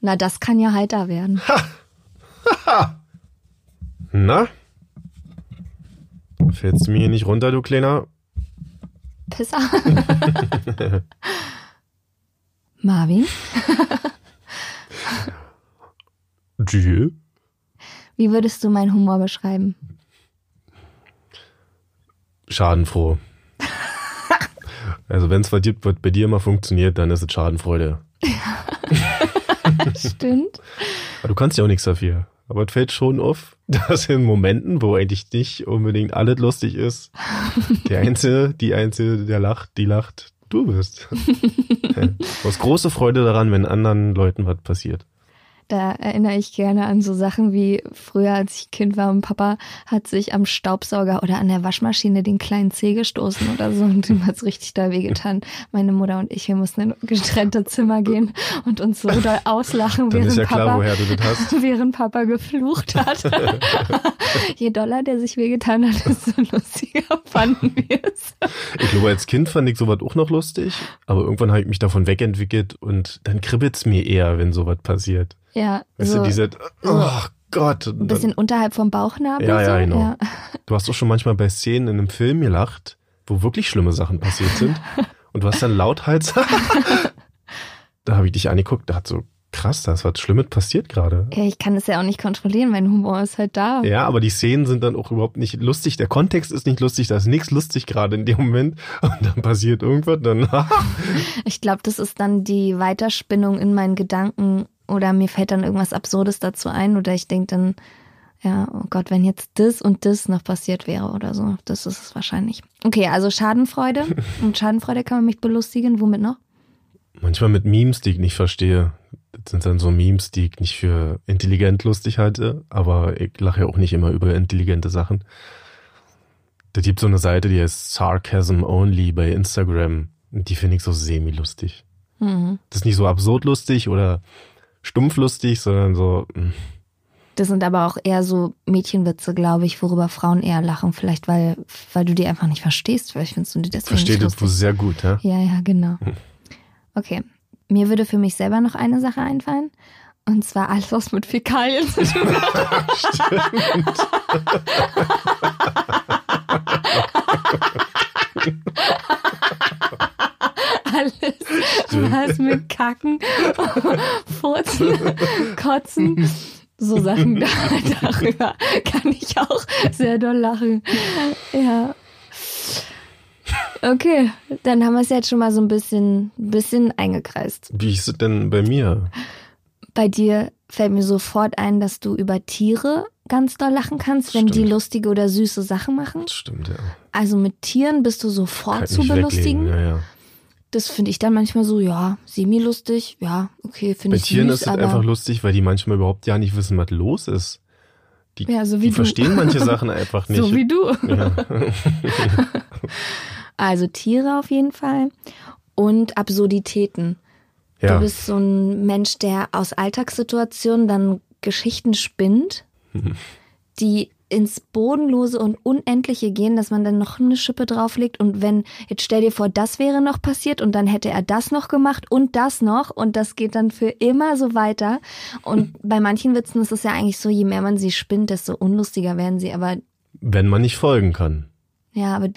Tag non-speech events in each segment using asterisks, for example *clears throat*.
Na, das kann ja heiter werden. Na? Fällst du mir hier nicht runter, du Kleiner? Pisser. *laughs* Marvin, *laughs* Dieu? wie würdest du meinen Humor beschreiben? Schadenfroh. *laughs* also wenn es bei dir, bei dir immer funktioniert, dann ist es Schadenfreude. *laughs* Stimmt. Aber du kannst ja auch nichts dafür. Aber es fällt schon auf, *laughs* dass in Momenten, wo eigentlich nicht unbedingt alles lustig ist, der Einzige, die Einzige, der lacht, die lacht, du bist. *laughs* du hast große Freude daran, wenn anderen Leuten was passiert. Da erinnere ich gerne an so Sachen wie früher, als ich Kind war und Papa hat sich am Staubsauger oder an der Waschmaschine den kleinen Zeh gestoßen oder so und ihm hat's richtig doll wehgetan. Meine Mutter und ich, wir mussten in getrennte Zimmer gehen und uns so doll auslachen, während, ja klar, Papa, woher du das hast. *laughs* während Papa geflucht hat. *laughs* Je doller der sich wehgetan hat, desto lustiger fanden wir es. Ich glaube, als Kind fand ich sowas auch noch lustig, aber irgendwann habe ich mich davon wegentwickelt und dann kribbelt's mir eher, wenn sowas passiert. Ja, Weißt so du, diese, oh Gott. ein bisschen unterhalb vom Bauchnabel. Ja, ja, so. genau. Ja. Du hast doch schon manchmal bei Szenen in einem Film gelacht, wo wirklich schlimme Sachen passiert sind. *laughs* und du hast dann lauthals. *laughs* da habe ich dich angeguckt, da hat so, krass, da ist was Schlimmes passiert gerade. Ja, ich kann es ja auch nicht kontrollieren, mein Humor ist halt da. Ja, aber die Szenen sind dann auch überhaupt nicht lustig. Der Kontext ist nicht lustig, da ist nichts lustig gerade in dem Moment. Und dann passiert irgendwas, dann. *laughs* Ich glaube, das ist dann die Weiterspinnung in meinen Gedanken oder mir fällt dann irgendwas Absurdes dazu ein oder ich denke dann, ja, oh Gott, wenn jetzt das und das noch passiert wäre oder so, das ist es wahrscheinlich. Okay, also Schadenfreude. *laughs* Und Schadenfreude kann man mich belustigen. Womit noch? Manchmal mit Memes, die ich nicht verstehe. Das sind dann so Memes, die ich nicht für intelligent lustig halte, aber ich lache ja auch nicht immer über intelligente Sachen. Da gibt so eine Seite, die heißt Sarcasm Only bei Instagram. Und die finde ich so semi-lustig. Mhm. Das ist nicht so absurd lustig oder stumpf lustig, sondern so, hm, Das sind aber auch eher so Mädchenwitze, glaube ich, worüber Frauen eher lachen. Vielleicht, weil, weil du die einfach nicht verstehst. Vielleicht findest du die deswegen versteht nicht das lustig. sehr gut, ja? Ja, ja, genau. Okay. Mir würde für mich selber noch eine Sache einfallen. Und zwar alles, was mit Fäkalien zu tun hat. *laughs* *laughs* Alles, was mit Kacken, Furzen, Kotzen, so Sachen, da, darüber kann ich auch sehr doll lachen. Ja. Okay, dann haben wir es jetzt schon mal so ein bisschen, bisschen eingekreist. Wie ist es denn bei mir? Bei dir fällt mir sofort ein, dass du über Tiere ganz doll lachen kannst, wenn die Stimmt. lustige oder süße Sachen machen. Das stimmt, ja. Also mit Tieren bist du sofort zu belustigen. ja, ja. Das finde ich dann manchmal so, ja, semi-lustig, ja, okay, finde Bei ich Tieren süß, ist es einfach lustig, weil die manchmal überhaupt ja nicht wissen, was los ist. Die, Ja, so wie die verstehen manche *laughs* Sachen einfach nicht. so wie du. ja. *laughs* Also Tiere auf jeden Fall und Absurditäten. ja. Du bist so ein Mensch, der aus Alltagssituationen dann Geschichten spinnt, *laughs* die ins Bodenlose und Unendliche gehen, dass man dann noch eine Schippe drauflegt und wenn, jetzt stell dir vor, das wäre noch passiert und dann hätte er das noch gemacht und das noch und das geht dann für immer so weiter. Und *laughs* bei manchen Witzen ist es ja eigentlich so, je mehr man sie spinnt, desto unlustiger werden sie, aber Wenn man nicht folgen kann. ja, aber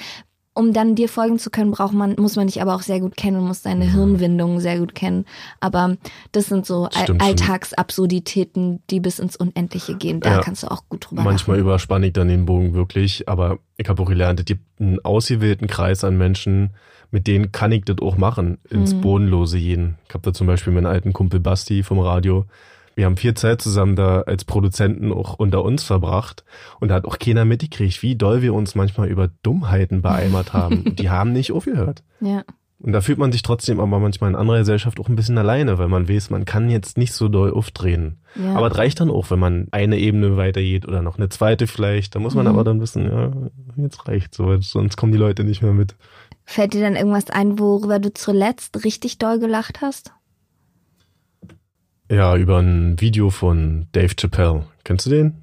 um dann dir folgen zu können, braucht man, muss man dich aber auch sehr gut kennen und muss deine Hirnwindungen sehr gut kennen. Aber das sind so All. Alltagsabsurditäten, die bis ins Unendliche gehen. Da Ja. kannst du auch gut drüber Manchmal lachen. überspanne ich dann den Bogen wirklich, aber ich habe auch gelernt, es gibt einen ausgewählten Kreis an Menschen, mit denen kann ich das auch machen, ins Mhm. Bodenlose gehen. Ich habe da zum Beispiel meinen alten Kumpel Basti vom Radio, Wir haben viel Zeit zusammen da als Produzenten auch unter uns verbracht und da hat auch keiner mitgekriegt, wie doll wir uns manchmal über Dummheiten beeimert haben. Die *laughs* haben nicht aufgehört. Ja. Und da fühlt man sich trotzdem aber manchmal in anderer Gesellschaft auch ein bisschen alleine, weil man weiß, man kann jetzt nicht so doll aufdrehen. ja. Aber es reicht dann auch, wenn man eine Ebene weitergeht oder noch eine zweite vielleicht. Da muss man Mhm. aber dann wissen, ja, jetzt reicht so, sonst kommen die Leute nicht mehr mit. Fällt dir dann irgendwas ein, worüber du zuletzt richtig doll gelacht hast? Ja, über ein Video von Dave Chappelle. Kennst du den?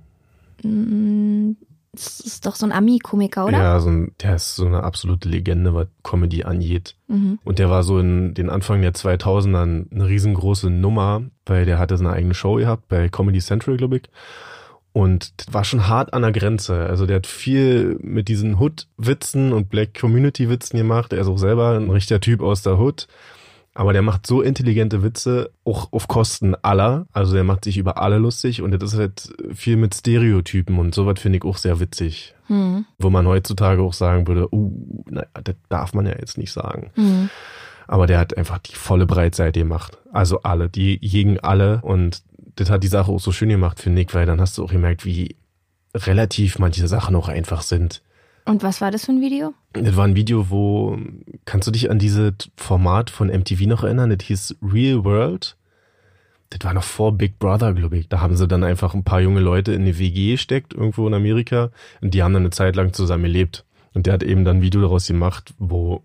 Mm, Das ist doch so ein Ami-Komiker, oder? Ja, so ein, der ist so eine absolute Legende, was Comedy angeht. Mhm. Und der war so in den Anfang der 2000ern eine riesengroße Nummer, weil der hatte seine eigene Show gehabt bei Comedy Central, glaube ich. Und das war schon hart an der Grenze. Also der hat viel mit diesen Hood-Witzen und Black Community-Witzen gemacht. Er ist auch selber ein richtiger Typ aus der Hood. Aber der macht so intelligente Witze, auch auf Kosten aller. Also der macht sich über alle lustig und das ist halt viel mit Stereotypen und sowas finde ich auch sehr witzig. Mhm. Wo man heutzutage auch sagen würde, uh, naja, das darf man ja jetzt nicht sagen. Mhm. Aber der hat einfach die volle Breitseite gemacht. Also alle, die gegen alle. Und das hat die Sache auch so schön gemacht, finde ich, weil dann hast du auch gemerkt, wie relativ manche Sachen auch einfach sind. Und was war das für ein Video? Das war ein Video, wo, kannst du dich an dieses Format von MTV noch erinnern? Das hieß Real World. Das war noch vor Big Brother, glaube ich. Da haben sie dann einfach ein paar junge Leute in eine WG gesteckt, irgendwo in Amerika. Und die haben dann eine Zeit lang zusammen gelebt. Und der hat eben dann ein Video daraus gemacht, wo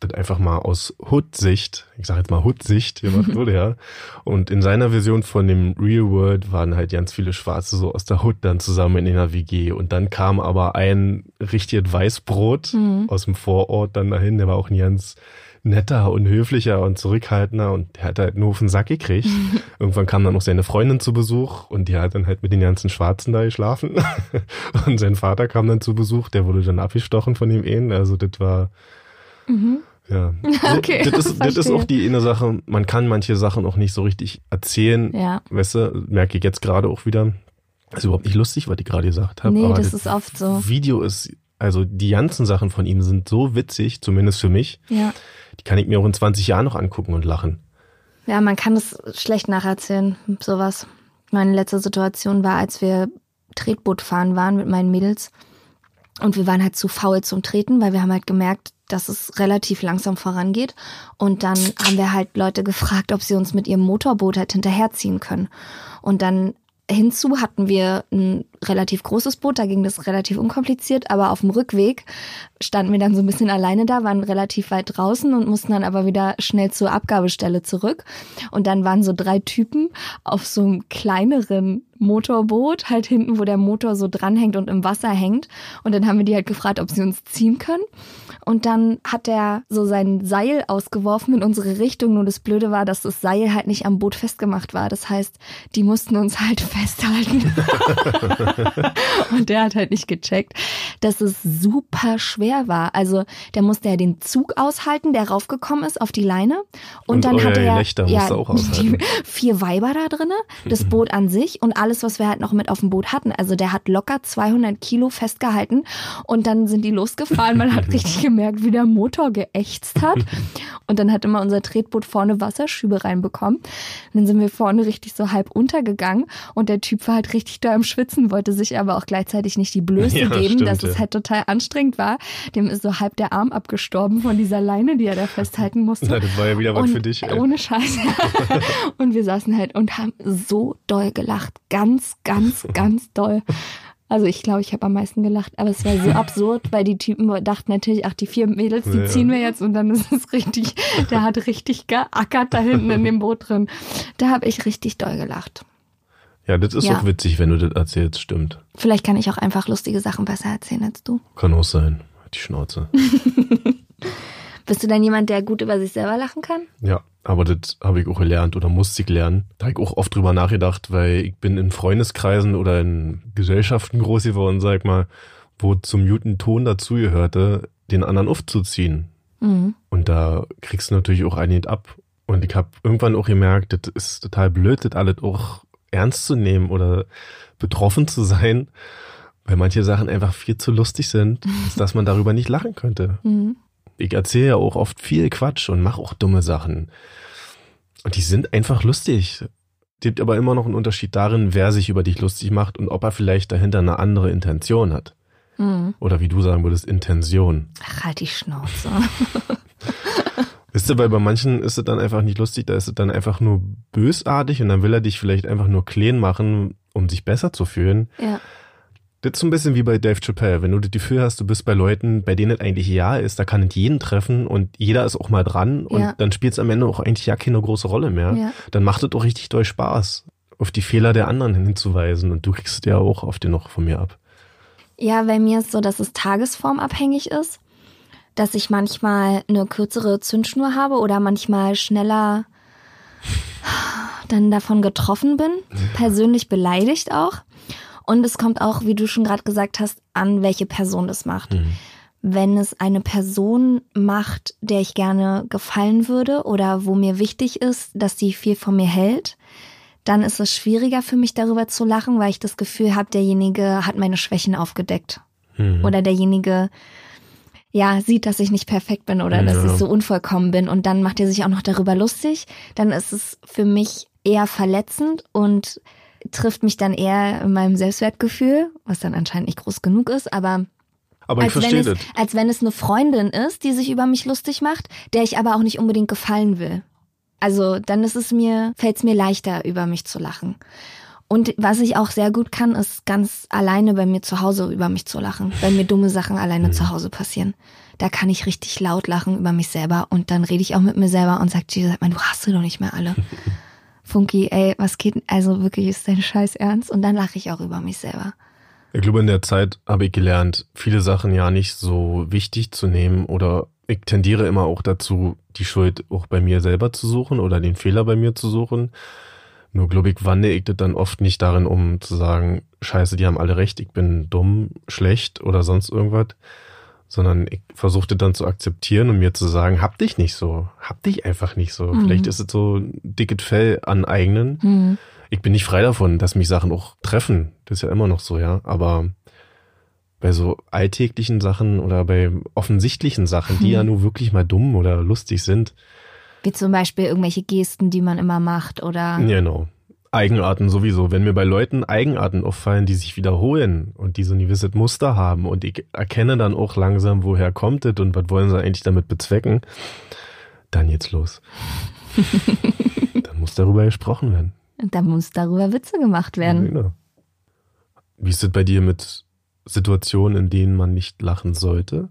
das einfach mal aus Hood-Sicht, ich sage jetzt mal Hood-Sicht gemacht wurde, *laughs* ja. Und in seiner Version von dem Real World waren halt ganz viele Schwarze so aus der Hood dann zusammen in einer WG. Und dann kam aber ein richtiges Weißbrot Mhm. aus dem Vorort dann dahin, der war auch ein ganz netter und höflicher und zurückhaltender und der hat halt nur auf den Sack gekriegt. *laughs* Irgendwann kam dann noch seine Freundin zu Besuch und die hat dann halt mit den ganzen Schwarzen da geschlafen. *laughs* und sein Vater kam dann zu Besuch, der wurde dann abgestochen von dem Ehen. Also das war, Mhm. ja. *laughs* Okay, Das ist, das ist auch die eine Sache, man kann manche Sachen auch nicht so richtig erzählen. Ja. Weißt du, merke ich jetzt gerade auch wieder. Das ist überhaupt nicht lustig, was ich gerade gesagt habe. Nee, aber das ist oft so. Video ist, also die ganzen Sachen von ihm sind so witzig, zumindest für mich. Ja. Die kann ich mir auch in 20 Jahren noch angucken und lachen. Ja, man kann es schlecht nacherzählen, sowas. Meine letzte Situation war, als wir Tretboot fahren waren mit meinen Mädels. Und wir waren halt zu faul zum Treten, weil wir haben halt gemerkt, dass es relativ langsam vorangeht. Und dann haben wir halt Leute gefragt, ob sie uns mit ihrem Motorboot halt hinterherziehen können. Und dann hinzu hatten wir ein relativ großes Boot, da ging das relativ unkompliziert, aber auf dem Rückweg standen wir dann so ein bisschen alleine da, waren relativ weit draußen und mussten dann aber wieder schnell zur Abgabestelle zurück. Und dann waren so drei Typen auf so einem kleineren Motorboot, halt hinten, wo der Motor so dranhängt und im Wasser hängt. Und dann haben wir die halt gefragt, ob sie uns ziehen können. Und dann hat er so sein Seil ausgeworfen in unsere Richtung. Nur das Blöde war, dass das Seil halt nicht am Boot festgemacht war. Das heißt, die mussten uns halt *laughs* festhalten. *laughs* und der hat halt nicht gecheckt, dass es super schwer war. Also der musste ja den Zug aushalten, der raufgekommen ist auf die Leine. Und, Und dann euer hatte er ja, die vier Weiber da drinne, das *laughs* Boot an sich und alles, was wir halt noch mit auf dem Boot hatten. Also der hat locker 200 Kilo festgehalten und dann sind die losgefahren. Man hat *laughs* richtig gemerkt, wie der Motor geächzt hat. *laughs* Und dann hat immer unser Tretboot vorne Wasserschübe reinbekommen. Und dann sind wir vorne richtig so halb untergegangen und der Typ war halt richtig da am Schwitzen, wollte sich aber auch gleichzeitig nicht die Blöße *laughs* Ja, geben, stimmt, dass es ja. halt total anstrengend war. Dem ist so halb der Arm abgestorben von dieser Leine, die er da festhalten musste. Na, das war ja wieder was für dich. Ey. Ohne Scheiß. und wir saßen halt und haben so doll gelacht. Ganz, ganz, *laughs* ganz doll. Also ich glaube, ich habe am meisten gelacht, aber es war so *laughs* absurd, weil die Typen dachten natürlich, ach, die vier Mädels, die Ja. ziehen wir jetzt und dann ist es richtig, der hat richtig geackert da hinten in dem Boot drin. Da habe ich richtig doll gelacht. Ja, das ist Ja. auch witzig, wenn du das erzählst, stimmt. Vielleicht kann ich auch einfach lustige Sachen besser erzählen als du. Kann auch sein. Die Schnauze. *laughs* Bist du denn jemand, der gut über sich selber lachen kann? Ja, aber das habe ich auch gelernt oder musste ich lernen. Da habe ich auch oft drüber nachgedacht, weil ich bin in Freundeskreisen oder in Gesellschaften groß geworden, sag mal, wo zum guten Ton dazugehörte, den anderen aufzuziehen. Mhm. Und da kriegst du natürlich auch einiges ab. Und ich habe irgendwann auch gemerkt, das ist total blöd, das alles auch ernst zu nehmen oder betroffen zu sein, weil manche Sachen einfach viel zu lustig sind, *laughs* dass man darüber nicht lachen könnte. Mhm. Ich erzähle ja auch oft viel Quatsch und mache auch dumme Sachen. Und die sind einfach lustig. gibt aber immer noch einen Unterschied darin, wer sich über dich lustig macht und ob er vielleicht dahinter eine andere Intention hat. Mhm. Oder wie du sagen würdest, Intention. Ach, halt die Schnauze. Wisst ihr, weil bei manchen ist es dann einfach nicht lustig, da ist es dann einfach nur bösartig und dann will er dich vielleicht einfach nur clean machen, um sich besser zu fühlen. ja. Das ist so ein bisschen wie bei Dave Chappelle. Wenn du das Gefühl hast, du bist bei Leuten, bei denen es eigentlich ja ist, da kann es jeden treffen und jeder ist auch mal dran und Ja. dann spielt es am Ende auch eigentlich ja keine große Rolle mehr. Ja. Dann macht es auch richtig doll Spaß, auf die Fehler der anderen hinzuweisen und du kriegst es ja auch auf den noch von mir ab. Ja, bei mir ist so, dass es tagesformabhängig ist, dass ich manchmal eine kürzere Zündschnur habe oder manchmal schneller dann davon getroffen bin, persönlich beleidigt auch. Und es kommt auch, wie du schon gerade gesagt hast, an, welche Person das macht. Wenn es eine Person macht, der ich gerne gefallen würde oder wo mir wichtig ist, dass sie viel von mir hält, dann ist es schwieriger für mich darüber zu lachen, weil ich das Gefühl habe, derjenige hat meine Schwächen aufgedeckt. Oder derjenige, ja, sieht, dass ich nicht perfekt bin oder dass Ja. ich so unvollkommen bin und dann macht er sich auch noch darüber lustig, dann ist es für mich eher verletzend und trifft mich dann eher in meinem Selbstwertgefühl, was dann anscheinend nicht groß genug ist, aber Aber ich als wenn, verstehe es, das. als wenn es eine Freundin ist, die sich über mich lustig macht, der ich aber auch nicht unbedingt gefallen will. Also dann ist es mir, fällt es mir leichter, über mich zu lachen. Und was ich auch sehr gut kann, ist ganz alleine bei mir zu Hause über mich zu lachen, wenn mir dumme Sachen alleine zu Hause passieren. Da kann ich richtig laut lachen über mich selber und dann rede ich auch mit mir selber und sage, Jesus, sag mal, du hast sie doch nicht mehr alle. *laughs* Funky, ey, was geht, also wirklich, ist dein Scheiß ernst? Und dann lache ich auch über mich selber. Ich glaube, in der Zeit habe ich gelernt, viele Sachen ja nicht so wichtig zu nehmen oder ich tendiere immer auch dazu, die Schuld auch bei mir selber zu suchen oder den Fehler bei mir zu suchen. Nur glaube ich, wandle ich das dann oft nicht darin, um zu sagen, scheiße, die haben alle recht, ich bin dumm, schlecht oder sonst irgendwas, sondern ich versuche das dann zu akzeptieren und mir zu sagen, hab dich nicht so, hab dich einfach nicht so. Vielleicht ist es so ein dickes Fell aneignen. Hm. Ich bin nicht frei davon, dass mich Sachen auch treffen. Das ist ja immer noch so, ja. Aber bei so alltäglichen Sachen oder bei offensichtlichen Sachen, die ja nur wirklich mal dumm oder lustig sind, Wie zum Beispiel irgendwelche Gesten, die man immer macht oder. genau. Eigenarten sowieso. Wenn mir bei Leuten Eigenarten auffallen, die sich wiederholen und die so ein gewisses Muster haben und ich erkenne dann auch langsam, woher kommt es und was wollen sie eigentlich damit bezwecken, dann geht's los. *laughs* dann muss darüber gesprochen werden. Da muss darüber Witze gemacht werden. Genau. Wie ist es bei dir mit Situationen, in denen man nicht lachen sollte?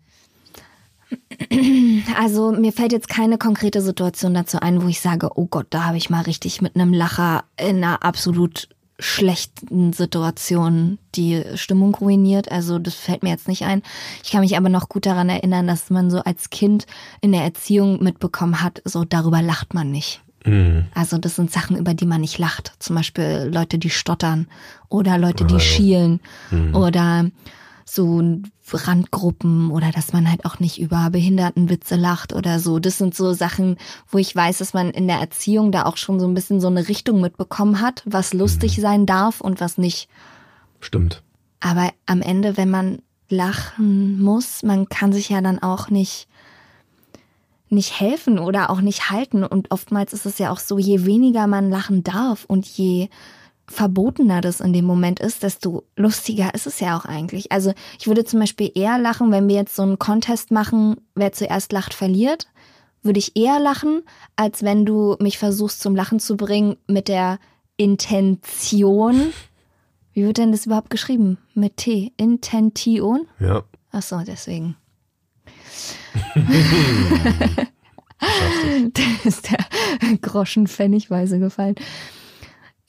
*clears throat* Also mir fällt jetzt keine konkrete Situation dazu ein, wo ich sage, oh Gott, da habe ich mal richtig mit einem Lacher in einer absolut schlechten Situation die Stimmung ruiniert. Also das fällt mir jetzt nicht ein. Ich kann mich aber noch gut daran erinnern, dass man so als Kind in der Erziehung mitbekommen hat, so darüber lacht man nicht. Mhm. Also das sind Sachen, über die man nicht lacht. Zum Beispiel Leute, die stottern oder Leute, die Ah, schielen oder so Randgruppen oder dass man halt auch nicht über Behindertenwitze lacht oder so. Das sind so Sachen, wo ich weiß, dass man in der Erziehung da auch schon so ein bisschen so eine Richtung mitbekommen hat, was lustig sein darf und was nicht. Stimmt. Aber am Ende, wenn man lachen muss, man kann sich ja dann auch nicht nicht helfen oder auch nicht halten. Und oftmals ist es ja auch so, je weniger man lachen darf und je verbotener das in dem Moment ist, desto lustiger ist es ja auch eigentlich. Also ich würde zum Beispiel eher lachen, wenn wir jetzt so einen Contest machen, wer zuerst lacht, verliert, würde ich eher lachen, als wenn du mich versuchst zum Lachen zu bringen mit der Intention. Wie wird denn das überhaupt geschrieben? Mit T. Intention? Ja. Ach so, deswegen. Schaffst *laughs* *laughs* du. Da ist der Groschen pfennigweise gefallen.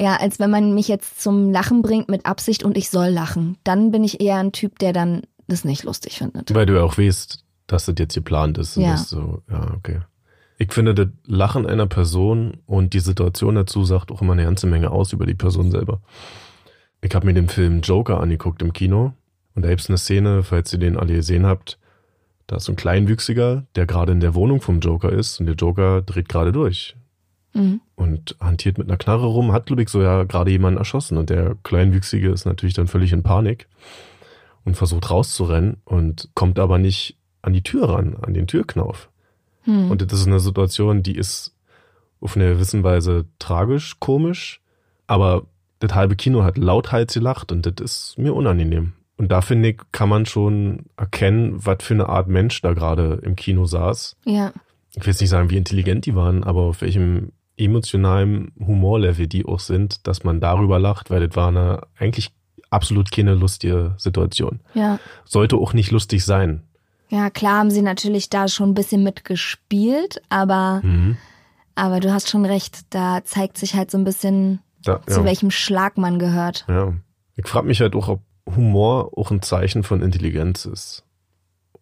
Ja, als wenn man mich jetzt zum Lachen bringt mit Absicht und ich soll lachen. Dann bin ich eher ein Typ, der dann das nicht lustig findet. Weil du ja auch weißt, dass das jetzt geplant ist. Und Ja. das so, ja, okay. Ich finde, das Lachen einer Person und die Situation dazu sagt auch immer eine ganze Menge aus über die Person selber. Ich habe mir den Film Joker angeguckt im Kino und da gibt es eine Szene, falls ihr den alle gesehen habt, da ist so ein Kleinwüchsiger, der gerade in der Wohnung vom Joker ist und der Joker dreht gerade durch Mhm. Und hantiert mit einer Knarre rum, hat Ludwig so ja gerade jemanden erschossen und der Kleinwüchsige ist natürlich dann völlig in Panik und versucht rauszurennen und kommt aber nicht an die Tür ran, an den Türknauf. Hm. Und das ist eine Situation, die ist auf eine gewissen Weise tragisch, komisch, Aber das halbe Kino hat lauthals gelacht und das ist mir unangenehm. Und da finde ich, kann man schon erkennen, was für eine Art Mensch da gerade im Kino saß. Ja. Ich will jetzt nicht sagen, wie intelligent die waren, aber auf welchem emotionalen Humorlevel die auch sind, dass man darüber lacht, weil das war eine eigentlich absolut keine lustige Situation. Ja. Sollte auch nicht lustig sein. Ja, klar haben sie natürlich da schon ein bisschen mitgespielt, aber, Mhm. aber du hast schon recht, da zeigt sich halt so ein bisschen, Da, zu ja. welchem Schlag man gehört. Ja. Ich frage mich halt auch, ob Humor auch ein Zeichen von Intelligenz ist.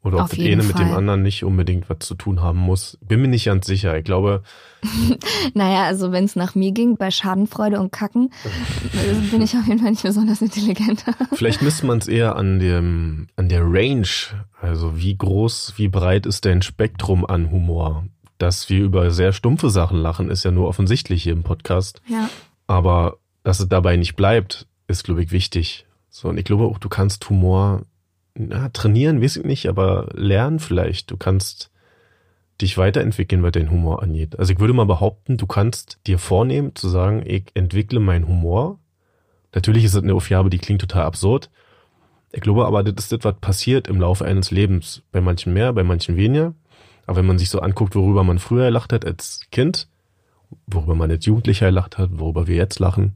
Oder ob das eine mit dem Fall. anderen nicht unbedingt was zu tun haben muss. Bin mir nicht ganz sicher. Ich glaube, *laughs* Naja, also wenn es nach mir ging, bei Schadenfreude und Kacken, äh, bin ich auf jeden Fall nicht besonders intelligent. *laughs* vielleicht misst man es eher an dem, an der Range. Also wie groß, wie breit ist dein Spektrum an Humor? Dass wir über sehr stumpfe Sachen lachen, ist ja nur offensichtlich hier im Podcast. ja. Aber dass es dabei nicht bleibt, ist, glaube ich, wichtig. So, und ich glaube auch, du kannst Humor na, trainieren, weiß ich nicht, aber lernen vielleicht. Du kannst dich weiterentwickeln, was dein Humor angeht. Also ich würde mal behaupten, du kannst dir vornehmen zu sagen, ich entwickle meinen Humor. Natürlich ist das eine Aufgabe, die klingt total absurd. Ich glaube aber, das ist das, was passiert im Laufe eines Lebens. Bei manchen mehr, bei manchen weniger. Aber wenn man sich so anguckt, worüber man früher gelacht hat als Kind, worüber man als Jugendlicher gelacht hat, worüber wir jetzt lachen,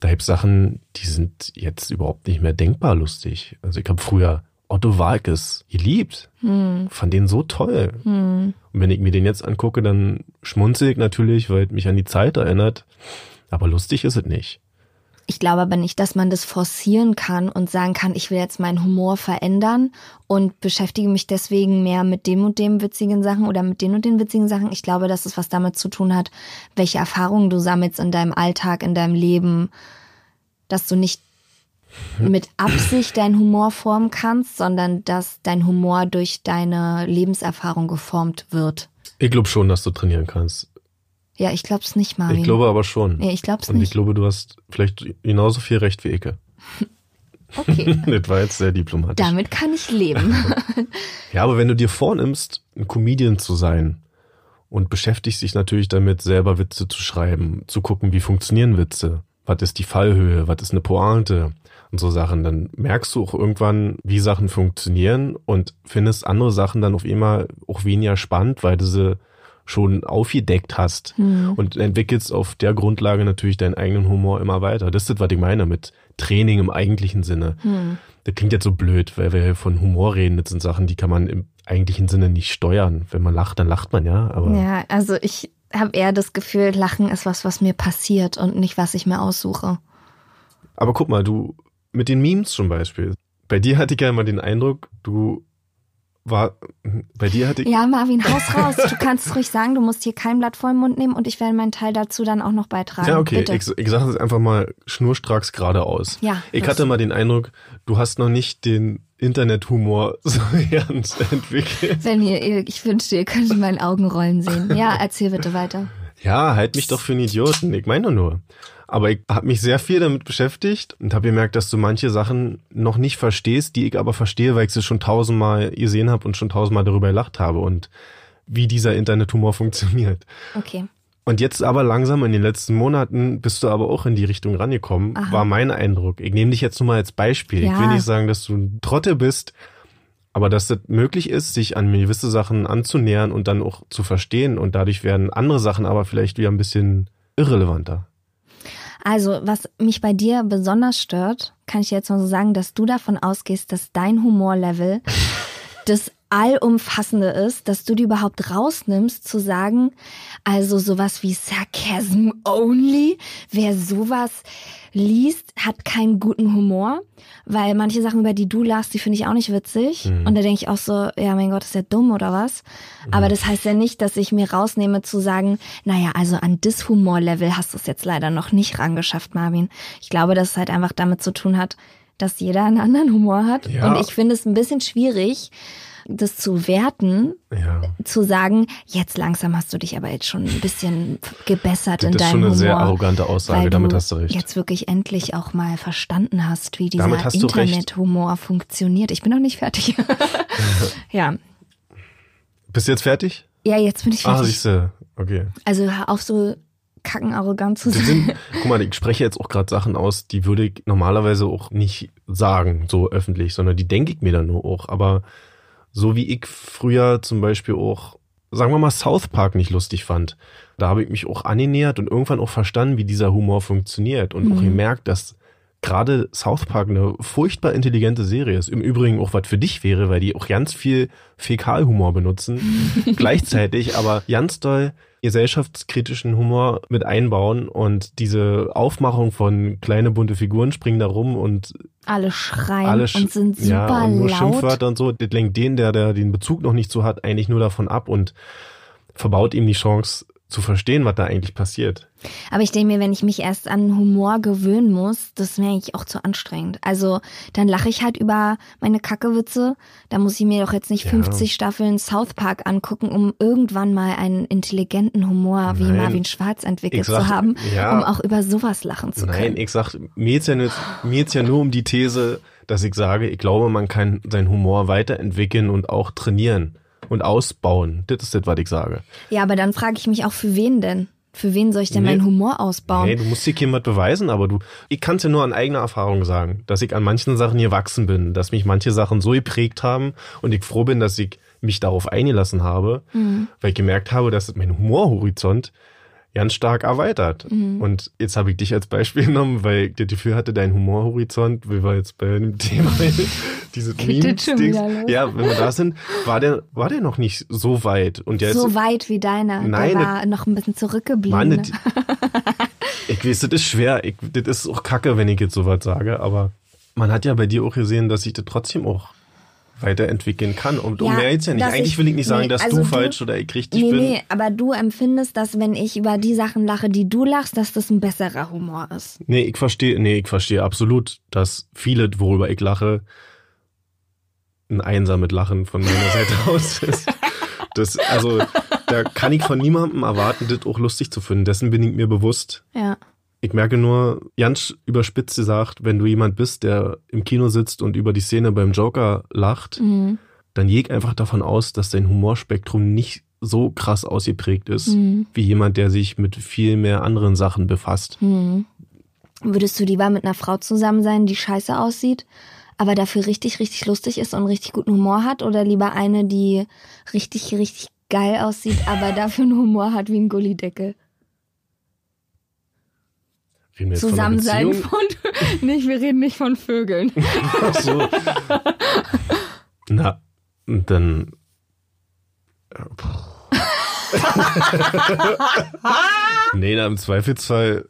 da gibt's Sachen, die sind jetzt überhaupt nicht mehr denkbar lustig. Also ich habe früher Otto Walkes geliebt, Hm. fand den so toll. Hm. Und wenn ich mir den jetzt angucke, dann schmunzel ich natürlich, weil es mich an die Zeit erinnert. Aber lustig ist es nicht. Ich glaube aber nicht, dass man das forcieren kann und sagen kann, ich will jetzt meinen Humor verändern und beschäftige mich deswegen mehr mit dem und dem witzigen Sachen oder mit den und den witzigen Sachen. Ich glaube, dass es was damit zu tun hat, welche Erfahrungen du sammelst in deinem Alltag, in deinem Leben, dass du nicht mit Absicht deinen Humor formen kannst, sondern dass dein Humor durch deine Lebenserfahrung geformt wird. Ich glaube schon, dass du trainieren kannst. Ja, ich glaub's nicht, Marvin. Ich glaube aber schon. Nee, ich glaub's Und ich nicht. glaube, du hast vielleicht genauso viel Recht wie Icke. Okay. *laughs* das war jetzt sehr diplomatisch. Damit kann ich leben. *laughs* Ja, aber wenn du dir vornimmst, ein Comedian zu sein und beschäftigst dich natürlich damit, selber Witze zu schreiben, zu gucken, wie funktionieren Witze, was ist die Fallhöhe, was ist eine Pointe und so Sachen, dann merkst du auch irgendwann, wie Sachen funktionieren und findest andere Sachen dann auf einmal auch weniger spannend, weil sie schon aufgedeckt hast Hm. und entwickelst auf der Grundlage natürlich deinen eigenen Humor immer weiter. Das ist das, was ich meine mit Training im eigentlichen Sinne. Hm. Das klingt jetzt so blöd, weil wir von Humor reden. Das sind Sachen, die kann man im eigentlichen Sinne nicht steuern. Wenn man lacht, dann lacht man ja. Aber Ja, also ich habe eher das Gefühl, Lachen ist was, was mir passiert und nicht, was ich mir aussuche. aber guck mal, du mit den Memes zum Beispiel. Bei dir hatte ich ja immer den Eindruck, du war bei dir hatte ich Ja, Marvin, haus raus. Du kannst ruhig sagen, du musst hier kein Blatt vor den Mund nehmen und ich werde meinen Teil dazu dann auch noch beitragen. Ja, okay. Bitte. Ich, ich sage es einfach mal schnurstracks geradeaus. Ja, Ich hatte mal den Eindruck, du hast noch nicht den Internethumor *laughs* so ganz entwickelt. Wenn ihr, ich wünschte, ihr könntet meine Augenrollen sehen. Ja, erzähl bitte weiter. Ja, halt mich doch für einen Idioten. Ich meine nur. Aber ich habe mich sehr viel damit beschäftigt und habe gemerkt, dass du manche Sachen noch nicht verstehst, die ich aber verstehe, weil ich sie schon tausendmal gesehen habe und schon tausendmal darüber gelacht habe und wie dieser Internethumor funktioniert. Okay. Und jetzt aber langsam in den letzten Monaten bist du aber auch in die Richtung rangekommen, Aha. war mein Eindruck. Ich nehme dich jetzt nur mal als Beispiel. Ich will Ja. nicht sagen, dass du ein Trottel bist, aber dass das möglich ist, sich an gewisse Sachen anzunähern und dann auch zu verstehen und dadurch werden andere Sachen aber vielleicht wieder ein bisschen irrelevanter. Also, was mich bei dir besonders stört, kann ich dir jetzt mal so sagen, dass du davon ausgehst, dass dein Humorlevel *laughs* das Allumfassende ist, dass du die überhaupt rausnimmst, zu sagen, also sowas wie Sarcasm only, wer sowas liest, hat keinen guten Humor, weil manche Sachen, über die du lachst, die finde ich auch nicht witzig. Mhm. Und da denke ich auch so, ja, mein Gott, ist der dumm oder was? Aber das heißt ja nicht, dass ich mir rausnehme zu sagen, naja, also an das Humorlevel hast du es jetzt leider noch nicht rangeschafft, Marvin. Ich glaube, dass es halt einfach damit zu tun hat, dass jeder einen anderen Humor hat. Ja. Und ich finde es ein bisschen schwierig, das zu werten, Ja. zu sagen, jetzt langsam hast du dich aber jetzt schon ein bisschen gebessert Das in ist deinem schon eine Humor. sehr arrogante Aussage, damit hast du recht. Jetzt wirklich endlich auch mal verstanden hast, wie dieser. Internethumor funktioniert. Ich bin noch nicht fertig. *laughs* ja. Bist du jetzt fertig? Ja, jetzt bin ich Ah, fertig. siehst du. Okay. also hör auf so kackenarrogant zu sein. Sind, *laughs* guck mal, ich spreche jetzt auch gerade Sachen aus, die würde ich normalerweise auch nicht sagen, so öffentlich, sondern die denke ich mir dann nur auch. Aber so wie ich früher zum Beispiel auch, sagen wir mal, South Park nicht lustig fand, da habe ich mich auch angenähert und irgendwann auch verstanden, wie dieser Humor funktioniert und mhm. auch gemerkt, dass gerade South Park eine furchtbar intelligente Serie ist. Im Übrigen auch was für dich wäre, weil die auch ganz viel Fäkalhumor benutzen. *laughs* gleichzeitig aber ganz doll gesellschaftskritischen Humor mit einbauen und diese Aufmachung von kleine bunte Figuren springen da rum und alle schreien alle sch und sind super ja, und nur laut. Schimpfwörter und so. Das lenkt den, der, der den Bezug noch nicht so hat, eigentlich nur davon ab und verbaut ihm die Chance, zu verstehen, was da eigentlich passiert. Aber ich denke mir, wenn ich mich erst an Humor gewöhnen muss, das wäre eigentlich auch zu anstrengend. Also dann lache ich halt über meine Kackewitze. Da muss ich mir doch jetzt nicht ja. 50 Staffeln South Park angucken, um irgendwann mal einen intelligenten Humor wie Marvin Schwarz entwickelt sag, zu haben, ja, um auch über sowas lachen zu können. Nein, ich sag, mir jetzt ja, nicht, mir jetzt ja nur um die These, dass ich sage, ich glaube, man kann seinen Humor weiterentwickeln und auch trainieren und ausbauen. Das ist das, was ich sage. Ja, aber dann frage ich mich auch, für wen denn? Für wen soll ich denn nee, meinen Humor ausbauen? Nee, du musst dir jemand beweisen, aber du, ich kann es ja nur an eigener Erfahrung sagen, dass ich an manchen Sachen gewachsen bin, dass mich manche Sachen so geprägt haben und ich froh bin, dass ich mich darauf eingelassen habe, mhm. weil ich gemerkt habe, dass mein Humorhorizont ganz stark erweitert. Mhm. Und jetzt habe ich dich als Beispiel *laughs* genommen, weil ich das Gefühl hatte, dein Humorhorizont, wie wir jetzt bei dem Thema *laughs* diese Memes ja, wenn wir da sind, war der, war der noch nicht so weit. Und jetzt, so weit wie deiner. Nein, der war noch ein bisschen zurückgeblieben. Mann, das, *laughs* ich weiß, das ist schwer. Ich, das ist auch kacke, wenn ich jetzt sowas sage, aber man hat ja bei dir auch gesehen, dass ich das trotzdem auch weiterentwickeln kann. Und um mehr jetzt ja nicht. Eigentlich will ich nicht sagen, nee, dass also du, falsch oder ich richtig nee, bin. Nee, aber du empfindest, dass wenn ich über die Sachen lache, die du lachst, dass das ein besserer Humor ist. Nee, ich verstehe, nee, ich verstehe absolut, dass viele, worüber ich lache, ein einsames Lachen von meiner *laughs* Seite aus ist. Das, also, da kann ich von niemandem erwarten, das auch lustig zu finden. Dessen bin ich mir bewusst. Ja. Ich merke nur, ganz überspitzt gesagt, wenn du jemand bist, der im Kino sitzt und über die Szene beim Joker lacht, mhm. dann jeg einfach davon aus, dass dein Humorspektrum nicht so krass ausgeprägt ist, mhm. wie jemand, der sich mit viel mehr anderen Sachen befasst. Mhm. Würdest du lieber mit einer Frau zusammen sein, die scheiße aussieht, aber dafür richtig, richtig lustig ist und richtig guten Humor hat? Oder lieber eine, die richtig, richtig geil aussieht, aber dafür einen Humor hat wie ein Gullideckel? Zusammen sein von. *laughs* nicht, wir reden nicht von Vögeln. Ach so. Na, dann. nee, na, im Zweifelsfall.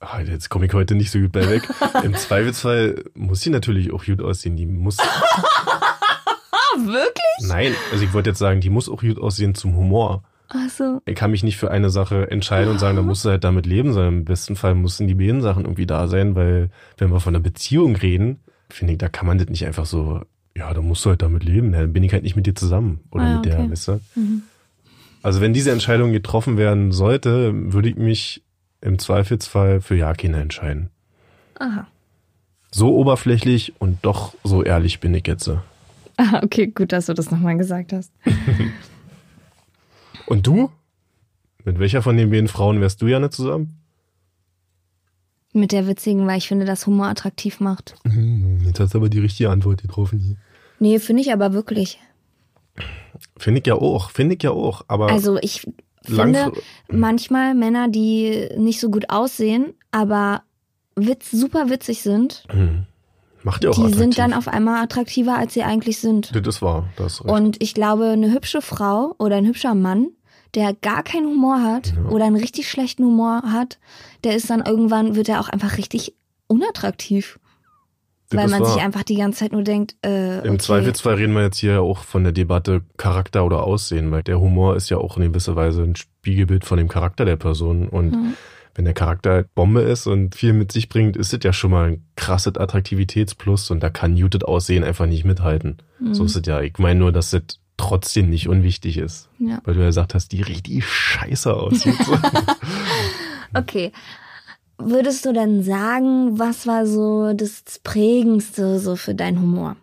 Oh, jetzt komme ich heute nicht so gut bei weg. Im Zweifelsfall muss sie natürlich auch gut aussehen. Die muss. *laughs* Wirklich? Nein, also ich wollte jetzt sagen, die muss auch gut aussehen zum Humor. Ach so. Ich kann mich nicht für eine Sache entscheiden und sagen, da musst du halt damit leben, sondern im besten Fall müssen die beiden Sachen irgendwie da sein, weil wenn wir von einer Beziehung reden, finde ich, da kann man das nicht einfach so, ja, da musst du halt damit leben, dann bin ich halt nicht mit dir zusammen oder ah, mit okay. der, weißt du? Mhm. Also wenn diese Entscheidung getroffen werden sollte, würde ich mich im Zweifelsfall für Ja-Kinder entscheiden. Aha. So oberflächlich und doch so ehrlich bin ich jetzt. Ah, okay, gut, dass du das nochmal gesagt hast. *laughs* Und du? Mit welcher von den beiden Frauen wärst du ja nicht zusammen? Mit der witzigen, weil ich finde, dass Humor attraktiv macht. Mhm, jetzt hast du aber die richtige Antwort getroffen. Nee, finde ich aber wirklich. Finde ich ja auch, finde ich ja auch. Aber also ich finde manchmal Männer, die nicht so gut aussehen, aber witz, super witzig sind, mhm. Macht auch die attraktiv. sind dann auf einmal attraktiver, als sie eigentlich sind. Das war das. Und ich glaube, eine hübsche Frau oder ein hübscher Mann der gar keinen Humor hat ja. oder einen richtig schlechten Humor hat, der ist dann irgendwann, wird er auch einfach richtig unattraktiv. Das weil man wahr. sich einfach die ganze Zeit nur denkt, äh, Im Zweifelsfall reden wir jetzt hier auch von der Debatte Charakter oder Aussehen, weil der Humor ist ja auch in gewisser Weise ein Spiegelbild von dem Charakter der Person. Und mhm. wenn der Charakter Bombe ist und viel mit sich bringt, ist es ja schon mal ein krasses Attraktivitätsplus und da kann Muted Aussehen einfach nicht mithalten. Mhm. So ist es ja. Ich meine nur, dass es trotzdem nicht unwichtig ist. Ja. Weil du ja gesagt hast, die richtig scheiße aussieht. *laughs* *laughs* okay. Würdest du denn sagen, was war so das Prägendste so für deinen Humor?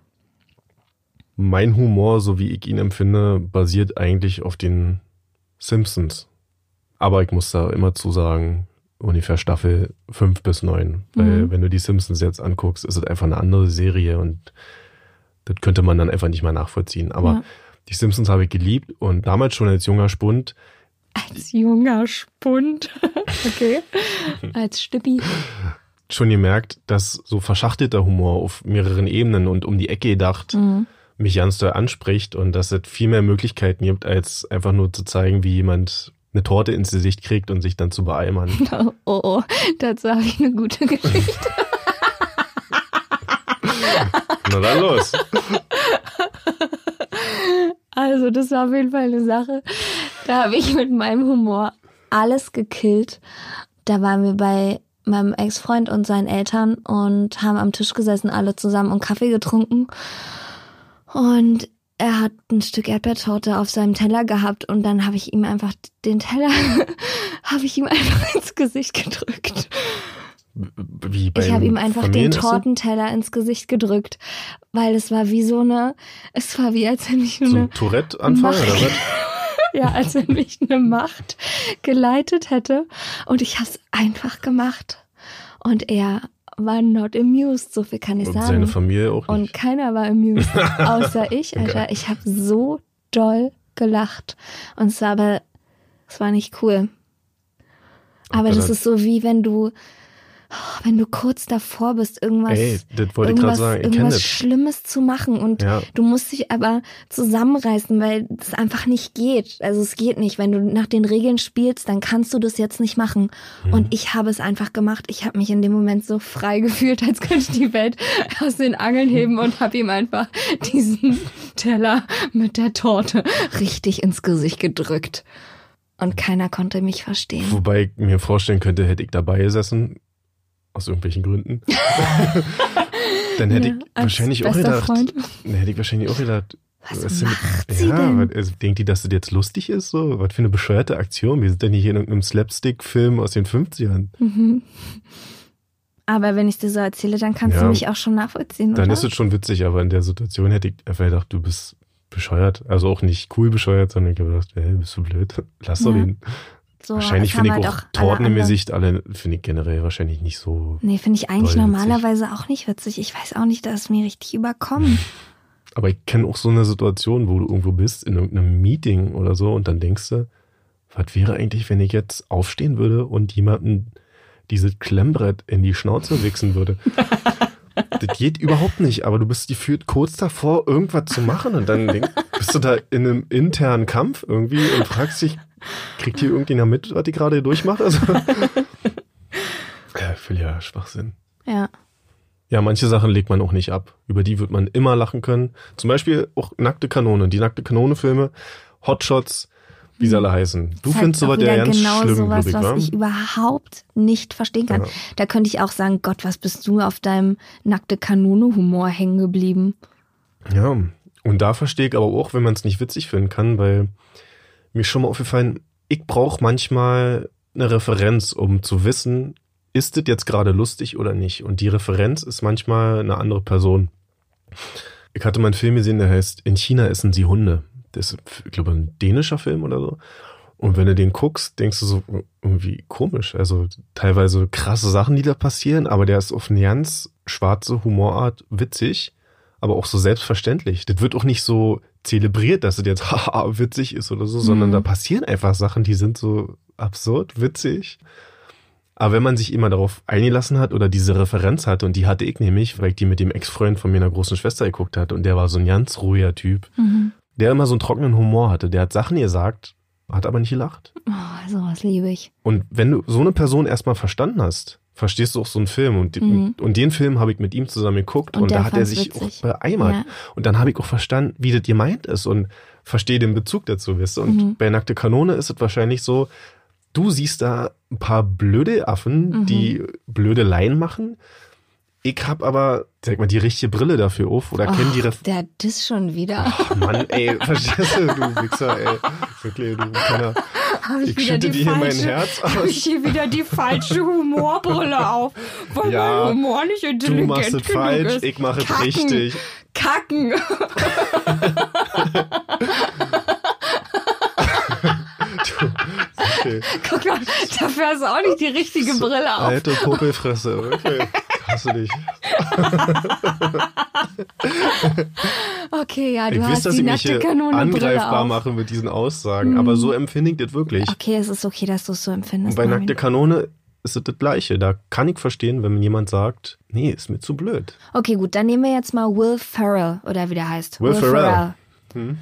Mein Humor, so wie ich ihn empfinde, basiert eigentlich auf den Simpsons. Aber ich muss da immer zu sagen, ungefähr Staffel 5 bis 9. Weil Mhm. wenn du die Simpsons jetzt anguckst, ist es einfach eine andere Serie und das könnte man dann einfach nicht mehr nachvollziehen. Aber Ja. Die Simpsons habe ich geliebt und damals schon als junger Spund Als junger Spund. *laughs* okay. Als Stippi. schon gemerkt, dass so verschachtelter Humor auf mehreren Ebenen und um die Ecke gedacht Mhm. mich ganz doll anspricht und dass es viel mehr Möglichkeiten gibt, als einfach nur zu zeigen, wie jemand eine Torte ins Gesicht kriegt und sich dann zu beeimern. *laughs* Oh, oh, oh. dazu habe ich eine gute Geschichte. *laughs* Na dann los. Also, das war auf jeden Fall eine Sache. Da habe ich mit meinem Humor alles gekillt. Da waren wir bei meinem Ex-Freund und seinen Eltern und haben am Tisch gesessen, alle zusammen und Kaffee getrunken. Und er hat ein Stück Erdbeertorte auf seinem Teller gehabt und dann habe ich ihm einfach den Teller, *laughs* habe ich ihm einfach *laughs* ins Gesicht gedrückt. Wie beim Ich habe ihm einfach den? Tortenteller ins Gesicht gedrückt, weil es war wie so eine, es war wie als wenn ich So eine ein Tourette-Anfall oder was? *laughs* ja, als wenn mich eine Macht geleitet hätte. Und ich habe es einfach gemacht. Und er war not amused, so viel kann ich Und sagen. seine Familie auch Und nicht. keiner war amused, *laughs* außer ich, Alter. Geil. Ich habe so doll gelacht. Und es war aber, es war nicht cool. Aber Okay, das ist so wie wenn du, wenn du kurz davor bist, irgendwas, Ey, irgendwas, irgendwas. Schlimmes zu machen und Ja. du musst dich aber zusammenreißen, weil es einfach nicht geht. Also es geht nicht. Wenn du nach den Regeln spielst, dann kannst du das jetzt nicht machen. Mhm. Und ich habe es einfach gemacht. Ich habe mich in dem Moment so frei *laughs* gefühlt, als könnte ich die Welt aus den Angeln heben und habe ihm einfach diesen Teller mit der Torte richtig ins Gesicht gedrückt. Und keiner konnte mich verstehen. Wobei ich mir vorstellen könnte, hätte ich dabei gesessen, aus irgendwelchen Gründen, *laughs* dann hätte Ja, ich wahrscheinlich auch gedacht, Freund. dann hätte ich wahrscheinlich auch gedacht, Was denn- macht sie ja, denn? was- also, denkt die, dass das jetzt lustig ist? So? Was für eine bescheuerte Aktion. Wir sind denn hier in irgendeinem Slapstick-Film aus den 50ern. Mhm. Aber wenn ich dir so erzähle, dann kannst Ja. du mich auch schon nachvollziehen, Dann oder? ist es schon witzig, aber in der Situation hätte ich einfach gedacht, du bist bescheuert. Also auch nicht cool bescheuert, sondern ich habe gedacht, hey, bist du blöd? Lass doch Ja. So, wahrscheinlich finde ich halt auch Torten im Gesicht alle, finde ich generell wahrscheinlich nicht so. Nee, finde ich eigentlich Voll witzig. normalerweise auch nicht witzig. Ich weiß auch nicht, dass es mir richtig überkommt. *laughs* Aber ich kenne auch so eine Situation, wo du irgendwo bist, in irgendeinem Meeting oder so, und dann denkst du, was wäre eigentlich, wenn ich jetzt aufstehen würde und jemanden dieses Klemmbrett in die Schnauze wichsen würde? *laughs* das geht überhaupt nicht, aber du bist gefühlt kurz davor, irgendwas zu machen und dann denk, bist du da in einem internen Kampf irgendwie und fragst dich, kriegt hier irgendjemand mit, was ich gerade durchmache? Also, *laughs* *laughs* ja, völliger Schwachsinn. Ja. Ja, manche Sachen legt man auch nicht ab. Über die wird man immer lachen können. Zum Beispiel auch Nackte Kanone. Die Nackte Kanone-Filme, Hotshots, wie sie alle heißen. Du halt findest sowas ja ganz genau schlimm, sowas, ich, was wa? ich überhaupt nicht verstehen kann. Ja. Da könnte ich auch sagen, Gott, was bist du auf deinem nackte Kanone-Humor hängen geblieben? Ja, und da verstehe ich aber auch, wenn man es nicht witzig finden kann, weil mir schon mal aufgefallen, ich brauche manchmal eine Referenz, um zu wissen, ist das jetzt gerade lustig oder nicht. Und die Referenz ist manchmal eine andere Person. Ich hatte mal einen Film gesehen, der heißt In China essen sie Hunde. Das ist, ich glaube, ein dänischer Film oder so. Und wenn du den guckst, denkst du so irgendwie komisch. Also teilweise krasse Sachen, die da passieren, aber der ist auf eine ganz schwarze Humorart witzig, aber auch so selbstverständlich. Das wird auch nicht so zelebriert, dass es jetzt *laughs* haha witzig ist oder so, sondern Mhm. da passieren einfach Sachen, die sind so absurd witzig. Aber wenn man sich immer darauf eingelassen hat oder diese Referenz hatte, und die hatte ich nämlich, weil ich die mit dem Ex-Freund von meiner großen Schwester geguckt hatte, und der war so ein ganz ruhiger Typ, Mhm. der immer so einen trockenen Humor hatte. Der hat Sachen gesagt, hat aber nicht gelacht. Oh, sowas liebe ich. Und wenn du so eine Person erstmal verstanden hast, verstehst du auch so einen Film. Und, Mhm. und den Film habe ich mit ihm zusammen geguckt Und und, da hat er sich witzig. auch beeimert. Ja. Und dann habe ich auch verstanden, wie das gemeint ist und verstehe den Bezug dazu, weißt du. Und Mhm. bei Nackte Kanone ist es wahrscheinlich so, du siehst da ein paar blöde Affen, Mhm. die blöde Laien machen. Ich hab aber, sag mal, die richtige Brille dafür auf oder kenn die Och, Ref der das schon wieder. Ach Mann, ey, *laughs* verstehst du, du Wichser, ey. Wirklich, du Penner. Hab Ich schütte dir hier mein Herz Hab aus. ich hier wieder die falsche Humorbrille auf, weil Ja, mein Humor nicht Du intelligent machst es falsch, ist. ich mache es richtig. Kacken. *laughs* Du, Okay. Guck mal, dafür hast du auch nicht die richtige Brille auf. Alte Popelfresse. Okay. Hast du dich. *laughs* Okay, ja, du Ich hast weiß, dass die ich mich nackte hier Kanone angreifbar auf. mache mit diesen Aussagen, aber so empfinde ich das wirklich. Okay, es ist okay, dass du es so Und empfindest. bei Marvin. nackte Kanone ist es das Gleiche. Da kann ich verstehen, wenn jemand sagt, nee, ist mir zu blöd. Okay, gut, dann nehmen wir jetzt mal Will Ferrell oder wie der heißt. Will Ferrell. Hm?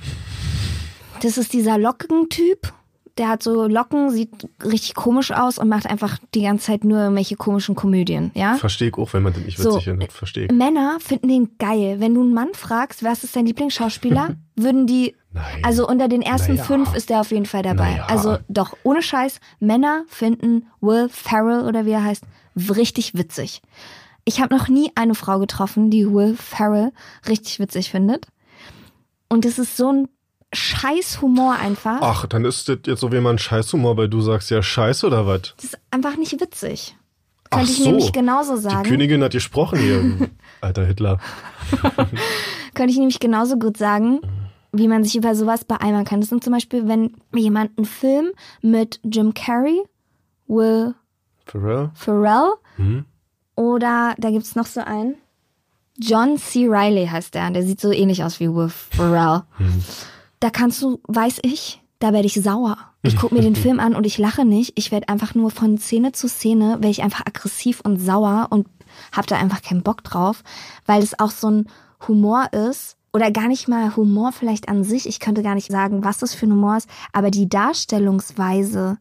Das ist dieser Lockentyp. Der hat so Locken, sieht richtig komisch aus und macht einfach die ganze Zeit nur irgendwelche komischen Komödien, ja? Verstehe ich auch, wenn man das nicht So. witzig findet. Verstehe ich. Männer finden den geil. Wenn du einen Mann fragst, was ist dein Lieblingsschauspieler, *laughs* würden die, Nein. also unter den ersten Naja. fünf ist der auf jeden Fall dabei. Naja. Also doch, ohne Scheiß, Männer finden Will Ferrell oder wie er heißt, richtig witzig. Ich habe noch nie eine Frau getroffen, die Will Ferrell richtig witzig findet. Und es ist so ein scheiß Humor einfach. Ach, dann ist das jetzt so wie man Scheißhumor, weil du sagst ja Scheiß oder was? Das ist einfach nicht witzig. Ach Könnte ich so. nämlich genauso sagen. Die Königin hat gesprochen hier. *laughs* Alter Hitler. *laughs* könnte ich nämlich genauso gut sagen, wie man sich über sowas beeimern kann. Das sind zum Beispiel, wenn jemand einen Film mit Jim Carrey, Will Pharrell? Ferrell Hm? oder da gibt's noch so einen. John C. Riley heißt der. Der sieht so ähnlich aus wie Will Ferrell. Da kannst du, weiß ich, da werde ich sauer. Ich gucke mir den *laughs* Film an und ich lache nicht. Ich werde einfach nur von Szene zu Szene, werde ich einfach aggressiv und sauer und habe da einfach keinen Bock drauf, weil es auch so ein Humor ist. Oder gar nicht mal Humor vielleicht an sich. Ich könnte gar nicht sagen, was das für ein Humor ist. Aber die Darstellungsweise,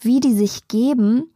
wie die sich geben,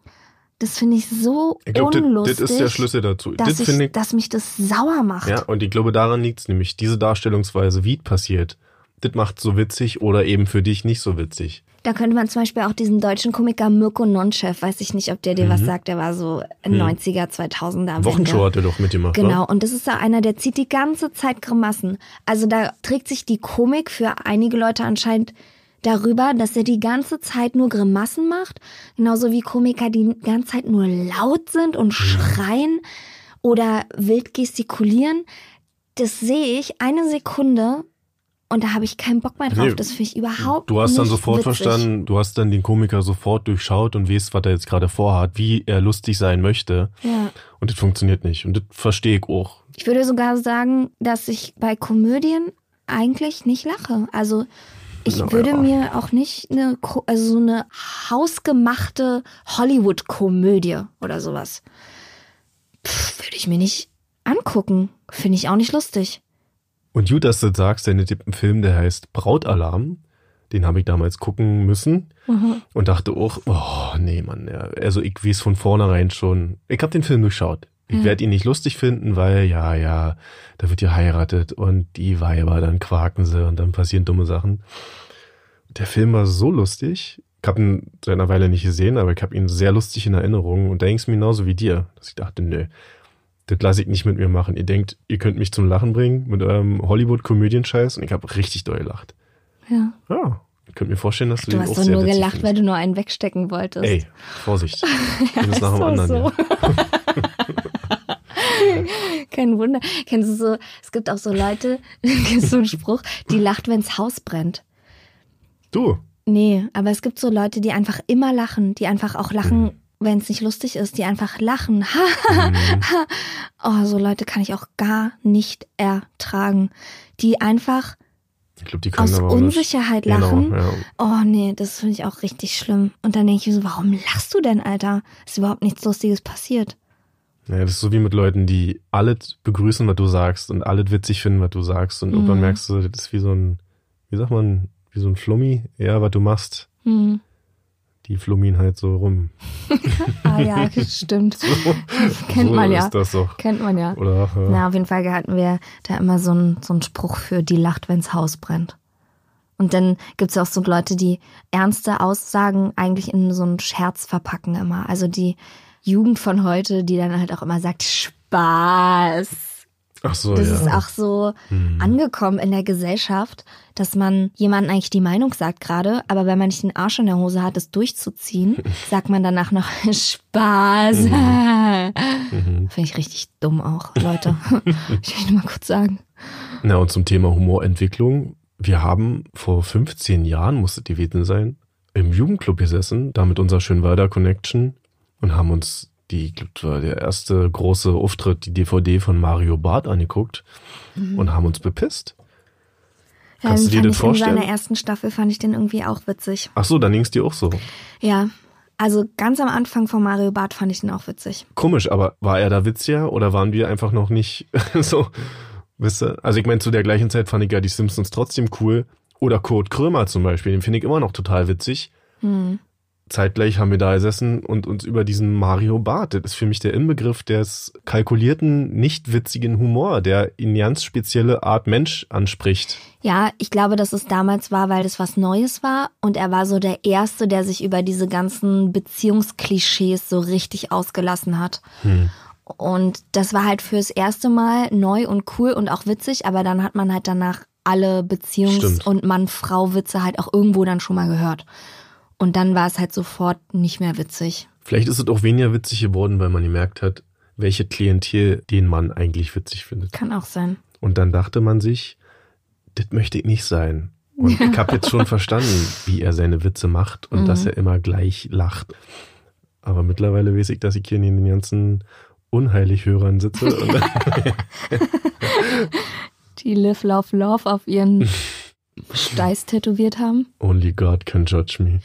das finde ich so Ich glaube, das, unlustig, das ist der Schlüssel dazu. dass, Das ich, ich. dass mich das sauer macht. Ja, und ich glaube, daran liegt's nämlich. Diese Darstellungsweise, wie es passiert, das macht so witzig oder eben für dich nicht so witzig. Da könnte man zum Beispiel auch diesen deutschen Komiker Mirko Nonchef, weiß ich nicht, ob der dir was sagt, der war so 90er, 2000er. Mhm. Wochenshow hat er doch mitgemacht. Genau, wa? und das ist da einer, der zieht die ganze Zeit Grimassen. Also da trägt sich die Komik für einige Leute anscheinend darüber, dass er die ganze Zeit nur Grimassen macht. Genauso wie Komiker, die die ganze Zeit nur laut sind Mhm. und schreien oder wild gestikulieren. Das sehe ich eine Sekunde und da habe ich keinen Bock mehr drauf. Nee, das finde ich überhaupt Du hast dann nicht sofort witzig. verstanden, du hast dann den Komiker sofort durchschaut und weißt, was er jetzt gerade vorhat, wie er lustig sein möchte. Ja. Und das funktioniert nicht. Und das verstehe ich auch. Ich würde sogar sagen, dass ich bei Komödien eigentlich nicht lache. Also ich Na würde ja. mir auch nicht eine, also so eine hausgemachte Hollywood-Komödie oder sowas. Pff, würde ich mir nicht angucken. Finde ich auch nicht lustig. Und gut, dass du das sagst, denn es gibt einen Film, der heißt Brautalarm. Den habe ich damals gucken müssen und dachte auch, oh nee, Mann, ja. also ich weiß von vornherein schon, ich habe den Film durchschaut. Ich Ja. werde ihn nicht lustig finden, weil ja, ja, da wird geheiratet und die Weiber, dann quaken sie und dann passieren dumme Sachen. Der Film war so lustig. Ich habe ihn seit einer Weile nicht gesehen, aber ich habe ihn sehr lustig in Erinnerung und da ging es mir genauso wie dir, dass ich dachte, nö, das lasse ich nicht mit mir machen. Ihr denkt, ihr könnt mich zum Lachen bringen mit eurem Hollywood-Komödien-Scheiß und ich habe richtig doll gelacht. Ja. Ja, ich könnte mir vorstellen, dass du, Du den hast auch doch sehr nur witzig gelacht, weil findest. du nur einen wegstecken wolltest. Ey, Vorsicht. *laughs* Eines nach dem Ist anderen. so. Ja. *laughs* Kein Wunder. Kennst du so, es gibt auch so Leute, *laughs* so ein Spruch, die lacht, wenns Haus brennt. Du, Nee, aber es gibt so Leute, die einfach immer lachen, die einfach auch lachen, Mhm. Wenn es nicht lustig ist, die einfach lachen. *laughs* oh, so Leute kann ich auch gar nicht ertragen. Die einfach ich glaube, die aus auch nicht. Unsicherheit Genau, lachen. ja. Oh nee, das finde ich auch richtig schlimm. Und dann denke ich mir so, warum lachst du denn, Alter? Ist überhaupt nichts Lustiges passiert. Ja, das ist so wie mit Leuten, die alles begrüßen, was du sagst und alles witzig finden, was du sagst. Und irgendwann Mhm. merkst du, das ist wie so ein, wie sagt man, wie so ein Flummi. Ja, was du machst, Hm. Die flummin halt so rum. *laughs* Ah ja, *laughs* stimmt. Kennt so man ja. ist das doch. Kennt man ja. Oder, ja. Na, auf jeden Fall hatten wir da immer so einen so einen Spruch für, die lacht, wenn's Haus brennt. Und dann gibt's ja auch so Leute, die ernste Aussagen eigentlich in so einen Scherz verpacken immer. Also die Jugend von heute, die dann halt auch immer sagt, Spaß. Ach so, Das ja. ist auch so angekommen in der Gesellschaft, dass man jemandem eigentlich die Meinung sagt gerade, aber wenn man nicht den Arsch in der Hose hat, es durchzuziehen, *laughs* sagt man danach noch *laughs* Spaß. Mhm. Finde ich richtig dumm auch, Leute. *laughs* ich will nur mal kurz sagen. Na, und zum Thema Humorentwicklung. Wir haben vor 15 Jahren, muss es gewesen sein, im Jugendclub gesessen, da mit unserer Schönwalder Connection und haben uns die, war der erste große Auftritt, die DVD von Mario Barth angeguckt und haben uns bepisst. Ja, Kannst du den dir das ich vorstellen? In seiner ersten Staffel fand ich den irgendwie auch witzig. Ach so, dann ging's dir auch so. Ja, also ganz am Anfang von Mario Barth fand ich den auch witzig. Komisch, aber war er da witziger oder waren wir einfach noch nicht *laughs* so, wisst ihr? Also ich meine, zu der gleichen Zeit fand ich ja die Simpsons trotzdem cool. Oder Kurt Krömer zum Beispiel, den finde ich immer noch total witzig. Hm. Zeitgleich haben wir da gesessen und uns über diesen Mario Barth, das ist für mich der Inbegriff des kalkulierten, nicht witzigen Humor, der in ganz spezielle Art Mensch anspricht. Ja, ich glaube, dass es damals war, weil das was Neues war und er war so der Erste, der sich über diese ganzen Beziehungsklischees so richtig ausgelassen hat. Und das war halt fürs erste Mal neu und cool und auch witzig, aber dann hat man halt danach alle Beziehungs- Stimmt. und Mann-Frau-Witze halt auch irgendwo dann schon mal gehört. Und dann war es halt sofort nicht mehr witzig. Vielleicht ist es auch weniger witzig geworden, weil man gemerkt hat, welche Klientel den Mann eigentlich witzig findet. Kann auch sein. Und dann dachte man sich, das möchte ich nicht sein. Und ich habe jetzt schon *laughs* verstanden, wie er seine Witze macht und dass er immer gleich lacht. Aber mittlerweile weiß ich, dass ich hier in den ganzen Unheilig-Hörern sitze. *laughs* Die Live, Love, Love auf ihren *laughs* Steiß tätowiert haben. Only God can judge me.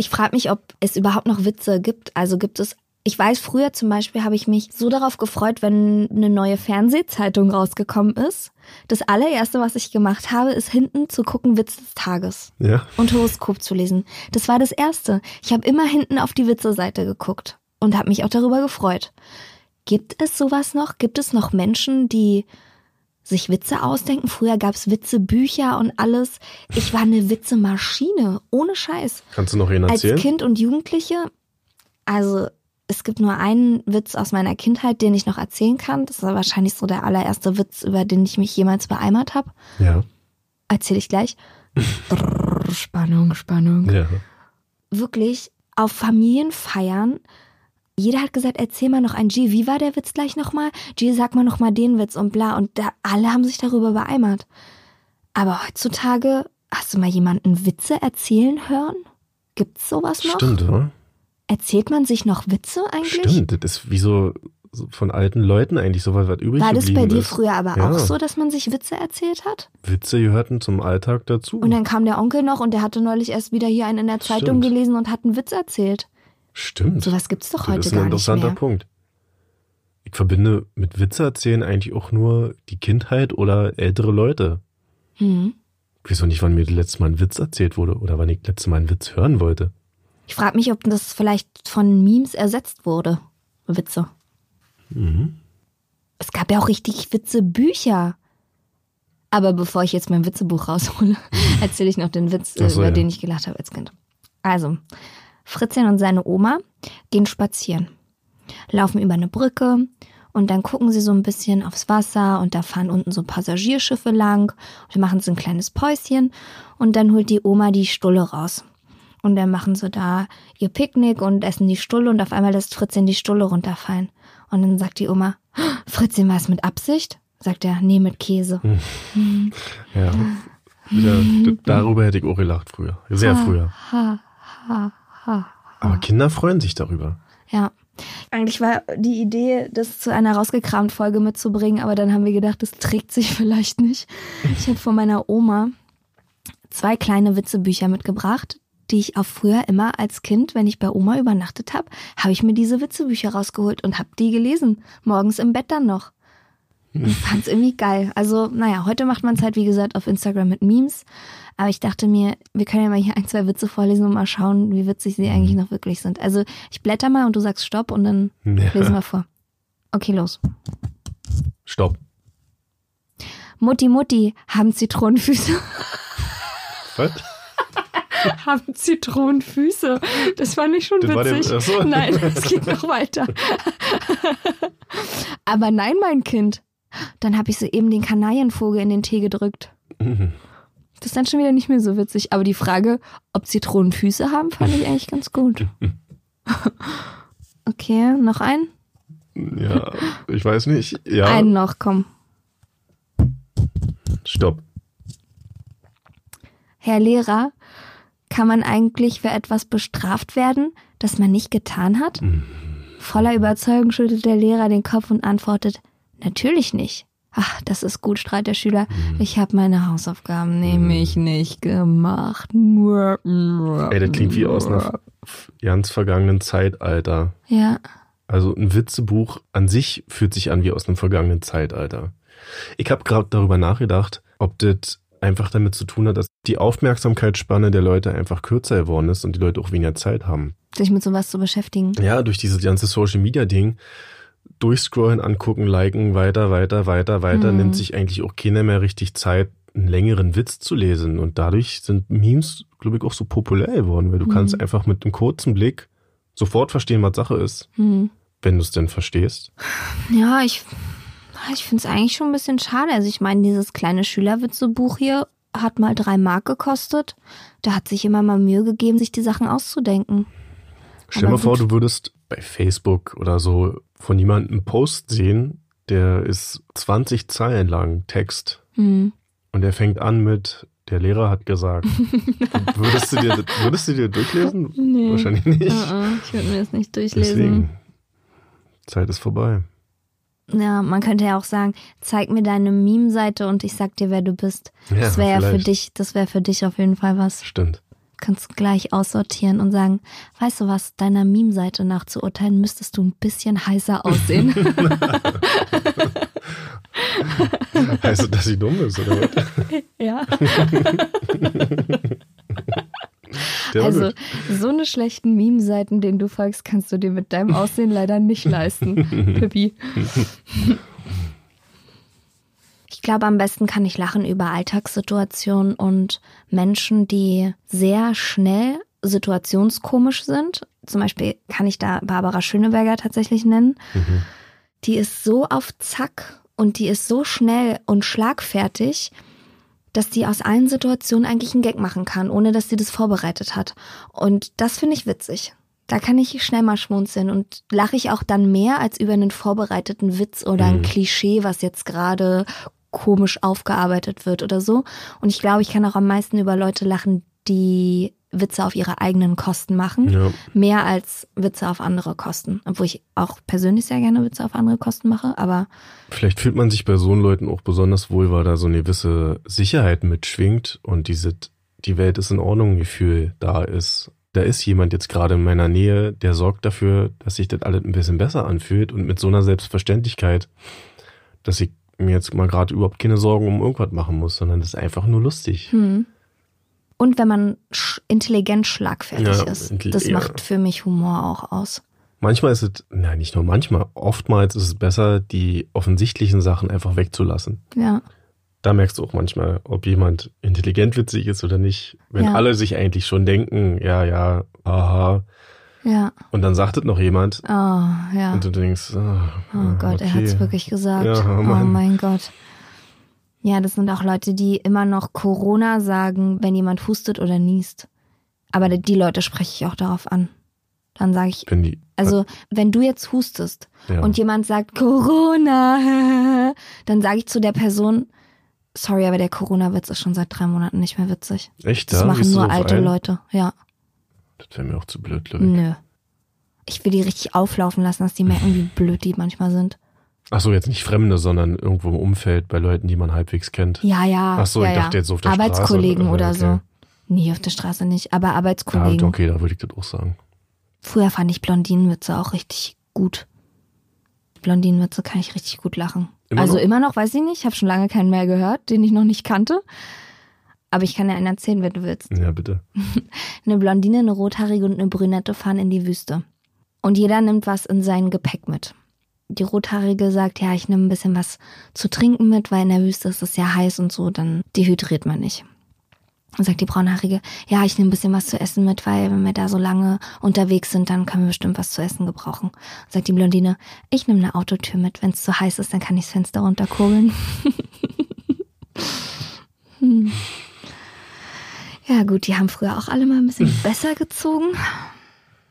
Ich frage mich, ob es überhaupt noch Witze gibt. Also gibt es. Ich weiß, früher zum Beispiel habe ich mich so darauf gefreut, wenn eine neue Fernsehzeitung rausgekommen ist. Das allererste, was ich gemacht habe, ist hinten zu gucken Witz des Tages Ja, und Horoskop zu lesen. Das war das Erste. Ich habe immer hinten auf die Witze-Seite geguckt und habe mich auch darüber gefreut. Gibt es sowas noch? Gibt es noch Menschen, die sich Witze ausdenken? Früher gab es Witzebücher und alles. Ich war eine Witzemaschine, ohne Scheiß. kannst du noch Als erzählen? Kind und Jugendliche, also es gibt nur einen Witz aus meiner Kindheit, den ich noch erzählen kann. Das war wahrscheinlich so der allererste Witz, über den ich mich jemals beeimert habe. Ja, Erzähle ich gleich. Brrr, Spannung, Spannung. ja. Wirklich auf Familienfeiern. Jeder hat gesagt, erzähl mal noch ein G. Wie war der Witz gleich nochmal? G, sag mal nochmal den Witz und bla. Und da, alle haben sich darüber beeimert. Aber heutzutage, hast du mal jemanden Witze erzählen hören? Gibt's sowas noch? Stimmt, oder? Erzählt man sich noch Witze eigentlich? Stimmt, das ist wie so, so von alten Leuten eigentlich sowas, was übrig War das bei dir ist. früher aber Ja. auch so, dass man sich Witze erzählt hat? Witze gehörten zum Alltag dazu. Und dann kam der Onkel noch und der hatte neulich erst wieder hier einen in der Zeitung Stimmt. gelesen und hat einen Witz erzählt. Stimmt. Sowas gibt's doch Das heute ist ein gar nicht interessanter mehr. Punkt. Ich verbinde mit Witze erzählen eigentlich auch nur die Kindheit oder ältere Leute. Hm. Ich weiß auch nicht, wann mir das letzte Mal ein Witz erzählt wurde oder wann ich das letzte Mal einen Witz hören wollte. Ich frage mich, ob das vielleicht von Memes ersetzt wurde. Witze. Mhm. Es gab ja auch richtig Witzebücher. Aber bevor ich jetzt mein Witzebuch raushole, *laughs* erzähle ich noch den Witz, so, über ja. den ich gelacht habe als Kind. Also, Fritzchen und seine Oma gehen spazieren, laufen über eine Brücke und dann gucken sie so ein bisschen aufs Wasser und da fahren unten so Passagierschiffe lang und machen sie ein kleines Päuschen und dann holt die Oma die Stulle raus. Und dann machen sie da ihr Picknick und essen die Stulle und auf einmal lässt Fritzchen die Stulle runterfallen. Und dann sagt die Oma, Fritzchen, war es mit Absicht? Sagt er, nee, mit Käse. Ja. *laughs* Wieder, d- darüber hätte ich auch gelacht früher. Sehr früher. Ha, ha, ha. *laughs* Aber Kinder freuen sich darüber. Ja. Eigentlich war die Idee, das zu einer rausgekramt Folge mitzubringen, aber dann haben wir gedacht, das trägt sich *laughs* vielleicht nicht. Ich habe von meiner Oma zwei kleine Witzebücher mitgebracht, die ich auch früher immer als Kind, wenn ich bei Oma übernachtet habe, habe ich mir diese Witzebücher rausgeholt und habe die gelesen. Morgens im Bett dann noch. Und *laughs* fand's irgendwie geil. Also, naja, heute macht man es halt, wie gesagt, auf Instagram mit Memes. Aber ich dachte mir, wir können ja mal hier ein, zwei Witze vorlesen und mal schauen, wie witzig sie eigentlich noch wirklich sind. Also, ich blätter mal und du sagst Stopp und dann Ja. lesen wir vor. Okay, los. Stopp. Mutti, Mutti, haben Zitronenfüße. Was? *laughs* haben Zitronenfüße. Das fand ich schon Das witzig. so. Nein, es geht noch weiter. *laughs* Aber nein, mein Kind. Dann habe ich soeben den Kanarienvogel in den Tee gedrückt. Mhm. Das ist dann schon wieder nicht mehr so witzig. Aber die Frage, ob Zitronen Füße haben, fand ich eigentlich ganz gut. *laughs* Okay, noch ein? Ja, ich weiß nicht. Ja, Einen noch, komm. stopp. Herr Lehrer, Kann man eigentlich für etwas bestraft werden, das man nicht getan hat? Mhm. Voller Überzeugung schüttelt der Lehrer den Kopf und antwortet, natürlich nicht. Ach, das ist gut, strahlt der Schüler. Mhm. Ich habe meine Hausaufgaben nämlich nicht gemacht. Ey, das klingt wie aus einer ganz vergangenen Zeitalter. Ja, Also ein Witzebuch an sich fühlt sich an wie aus einem vergangenen Zeitalter. Ich habe gerade darüber nachgedacht, ob das einfach damit zu tun hat, dass die Aufmerksamkeitsspanne der Leute einfach kürzer geworden ist und die Leute auch weniger Zeit haben. sich mit sowas zu beschäftigen. Ja, durch dieses ganze Social Media Ding durchscrollen, angucken, liken, weiter, weiter, weiter, weiter, Mhm. nimmt sich eigentlich auch keiner mehr richtig Zeit, einen längeren Witz zu lesen. Und dadurch sind Memes, glaube ich, auch so populär geworden, weil du Mhm. kannst einfach mit einem kurzen Blick sofort verstehen, was Sache ist, Hm. wenn du es denn verstehst. Ja, ich, ich finde es eigentlich schon ein bisschen schade. Also ich meine, dieses kleine Schülerwitzebuch hier hat mal drei Mark gekostet. Da hat sich immer mal Mühe gegeben, sich die Sachen auszudenken. Stell dir mal vor, du würdest bei Facebook oder so von jemandem einen Post sehen, der ist 20 Zeilen lang Text Hm. und der fängt an mit der Lehrer hat gesagt. *laughs* würdest, du dir, würdest du dir durchlesen? Nee. Wahrscheinlich nicht. Ich würde mir das nicht durchlesen. Deswegen. Zeit ist vorbei. Ja, man könnte ja auch sagen, zeig mir deine Meme-Seite und ich sag dir, wer du bist. Ja, das wäre ja für dich, das wäre für dich auf jeden Fall was. Stimmt. Kannst gleich aussortieren und sagen, weißt du was, deiner Meme-Seite nach zu urteilen, müsstest du ein bisschen heißer aussehen. *laughs* Heißt das, dass sie dumm ist, oder was? *laughs* ja. *laughs* Der Also, so eine schlechten Meme-Seiten, denen du folgst, kannst du dir mit deinem Aussehen leider nicht leisten, Pippi. Ich glaube, am besten kann ich lachen über Alltagssituationen und Menschen, die sehr schnell situationskomisch sind. Zum Beispiel kann ich da Barbara Schöneberger tatsächlich nennen. Mhm. Die ist so auf Zack und die ist so schnell und schlagfertig, dass die aus allen Situationen eigentlich einen Gag machen kann, ohne dass sie das vorbereitet hat. Und das finde ich witzig. Da kann ich schnell mal schmunzeln und lache ich auch dann mehr als über einen vorbereiteten Witz oder ein Mhm. Klischee, was jetzt gerade komisch aufgearbeitet wird oder so. Und ich glaube, ich kann auch am meisten über Leute lachen, die Witze auf ihre eigenen Kosten machen Ja. mehr als Witze auf andere Kosten. Obwohl ich auch persönlich sehr gerne Witze auf andere Kosten mache, aber Vielleicht fühlt man sich bei so Leuten auch besonders wohl, weil da so eine gewisse Sicherheit mitschwingt und diese, die Welt ist in Ordnung Gefühl da ist. Da ist jemand jetzt gerade in meiner Nähe, der sorgt dafür, dass sich das alles ein bisschen besser anfühlt und mit so einer Selbstverständlichkeit, dass ich mir jetzt mal gerade überhaupt keine Sorgen um irgendwas machen muss, sondern das ist einfach nur lustig. hm. Und wenn man sch intelligent schlagfertig Ja, ist. Das ja. macht für mich Humor auch aus. Manchmal ist es, na nicht nur manchmal, oftmals ist es besser, die offensichtlichen Sachen einfach wegzulassen. Ja. Da merkst du auch manchmal, ob jemand intelligent witzig ist oder nicht. Wenn Ja. alle sich eigentlich schon denken, ja, ja, aha. Ja. Und dann sagt es noch jemand Oh, ja. und du denkst, ah, Oh Gott, er hat es okay. wirklich gesagt. Ja, oh oh mein Gott. Ja, das sind auch Leute, die immer noch Corona sagen, wenn jemand hustet oder niest. Aber die Leute spreche ich auch darauf an. Dann sage ich, Wenn die, also wenn du jetzt hustest ja. und jemand sagt Corona, *laughs* dann sage ich zu der Person, sorry, aber der Corona-Witz ist schon seit drei Monaten nicht mehr witzig. echt Das da? machen Gehst nur alte ein? Leute, ja. Das wäre mir auch zu blöd, ich. Nö. Ich will die richtig auflaufen lassen, dass die merken, wie *laughs* blöd die manchmal sind. Ach so, jetzt nicht Fremde, sondern irgendwo im Umfeld bei Leuten, die man halbwegs kennt. Ja, ja. Ach so, ja, ich dachte ja. jetzt auf der Arbeitskollegen Straße. oder Okay. so. Nee, auf der Straße nicht, aber Ja, Arbeitskollegen. okay, da würde ich das auch sagen. Früher fand ich Blondinenwitze auch richtig gut. Blondinenwitze kann ich richtig gut lachen. Immer also noch? immer noch, weiß ich nicht. Ich habe schon lange keinen mehr gehört, den ich noch nicht kannte. Aber ich kann dir einen erzählen, wenn du willst. Ja, bitte. *laughs* Eine Blondine, eine Rothaarige und eine Brünette fahren in die Wüste. Und jeder nimmt was in sein Gepäck mit. Die Rothaarige sagt, ja, ich nehme ein bisschen was zu trinken mit, weil in der Wüste ist es ja heiß und so, dann dehydriert man nicht. Und sagt die Braunhaarige, ja, ich nehme ein bisschen was zu essen mit, weil wenn wir da so lange unterwegs sind, dann können wir bestimmt was zu essen gebrauchen. Und sagt die Blondine, ich nehme eine Autotür mit, wenn es zu heiß ist, dann kann ich das Fenster runterkurbeln. *laughs* hm. Ja gut, die haben früher auch alle mal ein bisschen *laughs* besser gezogen.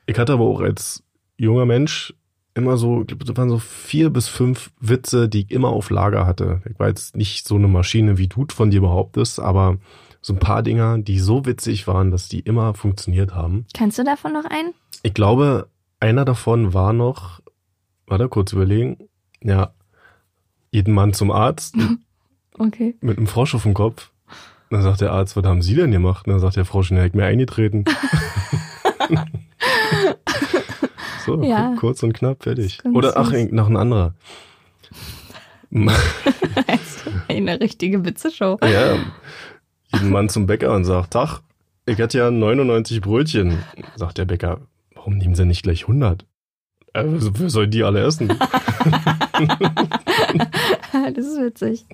Ich hatte aber auch als junger Mensch immer so, ich glaube, das waren so vier bis fünf Witze, die ich immer auf Lager hatte. Ich war jetzt nicht so eine Maschine, wie du von dir behauptest, aber so ein paar Dinger, die so witzig waren, dass die immer funktioniert haben. Kennst du davon noch einen? Ich glaube, einer davon war noch, warte, kurz überlegen, ja, jeden Mann zum Arzt *laughs* Okay. mit einem Frosch auf dem Kopf. Dann sagt der Arzt, was haben Sie denn gemacht? Und dann sagt der Frosch, er hat mir eingetreten. *laughs* so, Ja. kurz und knapp, fertig. Oder, ach, noch ein anderer. *laughs* Eine richtige Witzeshow. Ja, jeden Mann zum Bäcker und sagt, Tag, ich hätte ja 99 Brötchen. Sagt der Bäcker, warum nehmen Sie nicht gleich 100? Äh, wer soll die alle essen? *laughs* das ist witzig.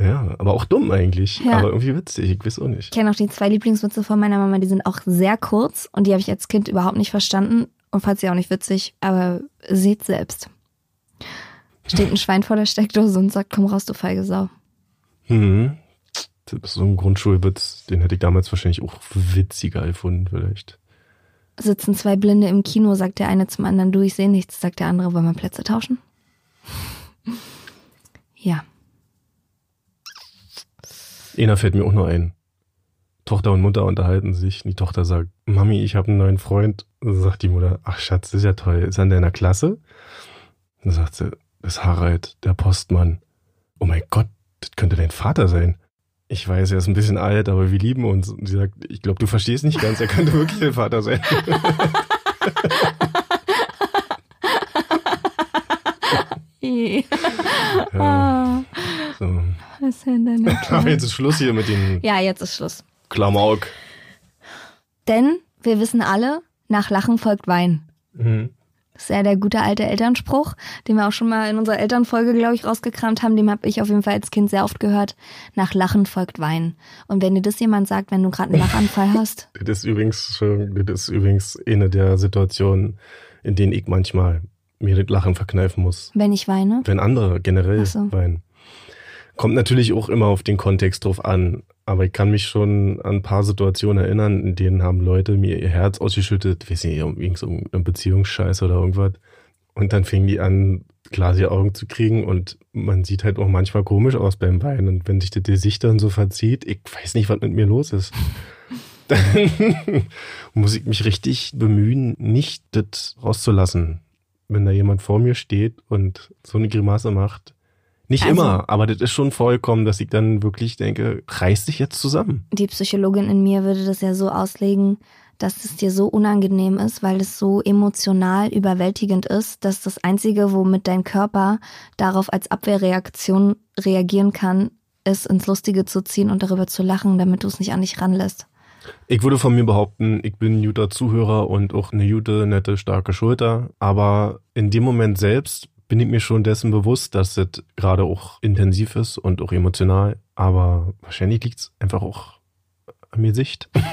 Ja, aber auch dumm eigentlich. Ja. Aber irgendwie witzig, ich weiß auch Ich nicht. kenne auch die zwei Lieblingswitze von meiner Mama, die sind auch sehr kurz und die habe ich als Kind überhaupt nicht verstanden und fand sie auch nicht witzig, aber seht selbst. Steht ein Schwein vor der Steckdose und sagt, komm raus, du feige Sau. Hm. Das ist so ein Grundschulwitz, den hätte ich damals wahrscheinlich auch witziger gefunden, vielleicht. Sitzen zwei Blinde im Kino, sagt der eine zum anderen, du, ich sehe nichts, sagt der andere, wollen wir Plätze tauschen? Ja. Einer fällt mir auch noch ein. Tochter und Mutter unterhalten sich. Die Tochter sagt, Mami, ich habe einen neuen Freund. Sagt die Mutter, ach Schatz, das ist ja toll. Ist er in deiner Klasse? Dann sagt sie, das ist Harald, der Postmann. Oh mein Gott, das könnte dein Vater sein. Ich weiß, er ist ein bisschen alt, aber wir lieben uns. Und sie sagt, ich glaube, du verstehst nicht ganz, er könnte wirklich dein Vater sein. *laughs* Ah, So. Denn deine Aber jetzt ist Schluss hier mit den Ja, jetzt ist Schluss. Klamauk. Denn wir wissen alle, nach Lachen folgt Wein. Mhm. Das ist ja der gute alte Elternspruch, den wir auch schon mal in unserer Elternfolge, glaube ich, rausgekramt haben. Dem habe ich auf jeden Fall als Kind sehr oft gehört. Nach Lachen folgt Wein. Und wenn dir das jemand sagt, wenn du gerade einen Lachanfall *laughs* hast, Das ist übrigens schon, das ist übrigens eine der Situationen, in denen ich manchmal mir das Lachen verkneifen muss. wenn ich weine, Wenn andere generell so. weinen. Kommt natürlich auch immer auf den Kontext drauf an. Aber ich kann mich schon an ein paar Situationen erinnern, in denen haben Leute mir ihr Herz ausgeschüttet. Weiß nicht, irgendwie so eine Beziehungsscheiße oder irgendwas. Und dann fingen die an, glasige Augen zu kriegen und man sieht halt auch manchmal komisch aus beim Weinen. Und wenn sich das Gesicht dann so verzieht, ich weiß nicht, was mit mir los ist. *laughs* Dann muss ich mich richtig bemühen, nicht das rauszulassen. Wenn da jemand vor mir steht und so eine Grimasse macht. Nicht Also- immer, aber das ist schon vollkommen, dass ich dann wirklich denke, reiß dich jetzt zusammen. die Psychologin in mir würde das ja so auslegen, dass es dir so unangenehm ist, weil es so emotional überwältigend ist, dass das Einzige, womit dein Körper darauf als Abwehrreaktion reagieren kann, ist ins Lustige zu ziehen und darüber zu lachen, damit du es nicht an dich ranlässt. Ich würde von mir behaupten, ich bin ein guter Zuhörer und auch eine gute, nette, starke Schulter. Aber in dem Moment selbst bin ich mir schon dessen bewusst, dass das gerade auch intensiv ist und auch emotional. Aber wahrscheinlich liegt es einfach auch an mir Sicht. *laughs* mir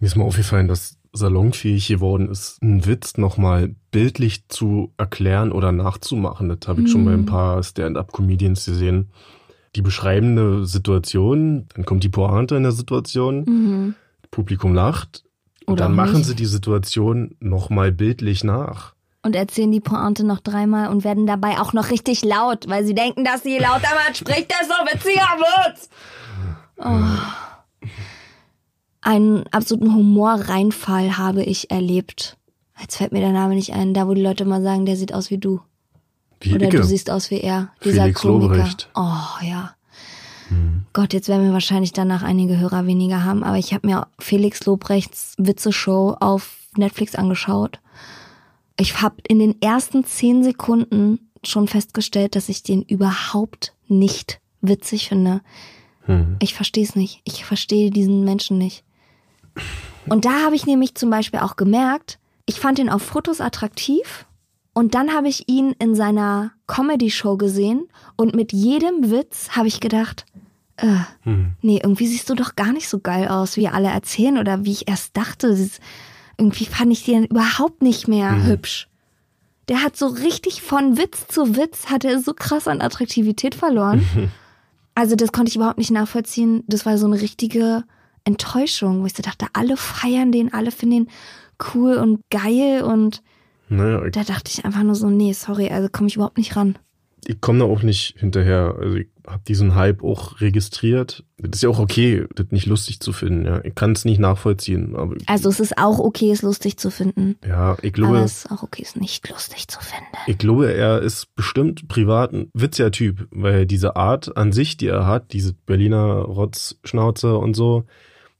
ist mal aufgefallen, dass salonfähig geworden ist, einen Witz nochmal bildlich zu erklären oder nachzumachen. Das habe ich schon bei ein paar Stand-up-Comedians gesehen. Die beschreiben eine Situation, dann kommt die Pointe in der Situation, Mhm. Publikum lacht Oder dann machen nicht. sie die Situation nochmal bildlich nach. Und erzählen die Pointe noch dreimal und werden dabei auch noch richtig laut, weil sie denken, dass je lauter man spricht, desto witziger wird's. Oh. Einen absoluten Humorreinfall habe ich erlebt. Jetzt fällt mir der Name nicht ein, da wo die Leute mal sagen, der sieht aus wie du. Wie Oder Icke. du siehst aus wie er. Dieser Felix Komiker. Lobrecht. Oh ja. Gott, jetzt werden wir wahrscheinlich danach einige Hörer weniger haben, aber ich habe mir Felix Lobrechts Witzeshow auf Netflix angeschaut. Ich habe in den ersten zehn Sekunden schon festgestellt, dass ich den überhaupt nicht witzig finde. Hm. Ich verstehe es nicht. Ich verstehe diesen Menschen nicht. Und da habe ich nämlich zum Beispiel auch gemerkt, ich fand ihn auf Fotos attraktiv und dann habe ich ihn in seiner Comedy-Show gesehen und mit jedem Witz habe ich gedacht, äh, Hm. nee, irgendwie siehst du doch gar nicht so geil aus, wie alle erzählen oder wie ich erst dachte. Irgendwie fand ich den überhaupt nicht mehr hübsch. Der hat so richtig von Witz zu Witz, hat er so krass an Attraktivität verloren. *laughs* Also das konnte ich überhaupt nicht nachvollziehen. Das war so eine richtige Enttäuschung, wo ich so dachte, alle feiern den, alle finden den cool und geil und Naja, da dachte ich einfach nur so, nee, sorry, also komme ich überhaupt nicht ran. Ich komme da auch nicht hinterher. Also ich habe diesen Hype auch registriert. Das ist ja auch okay, das nicht lustig zu finden. Ja. Ich kann es nicht nachvollziehen. Aber Also es ist auch okay, es lustig zu finden. ja, ich Aber glaube, es ist auch okay, es nicht lustig zu finden. ich glaube, er ist bestimmt privat ein witziger Typ, weil diese Art an sich, die er hat, diese Berliner Rotzschnauze und so,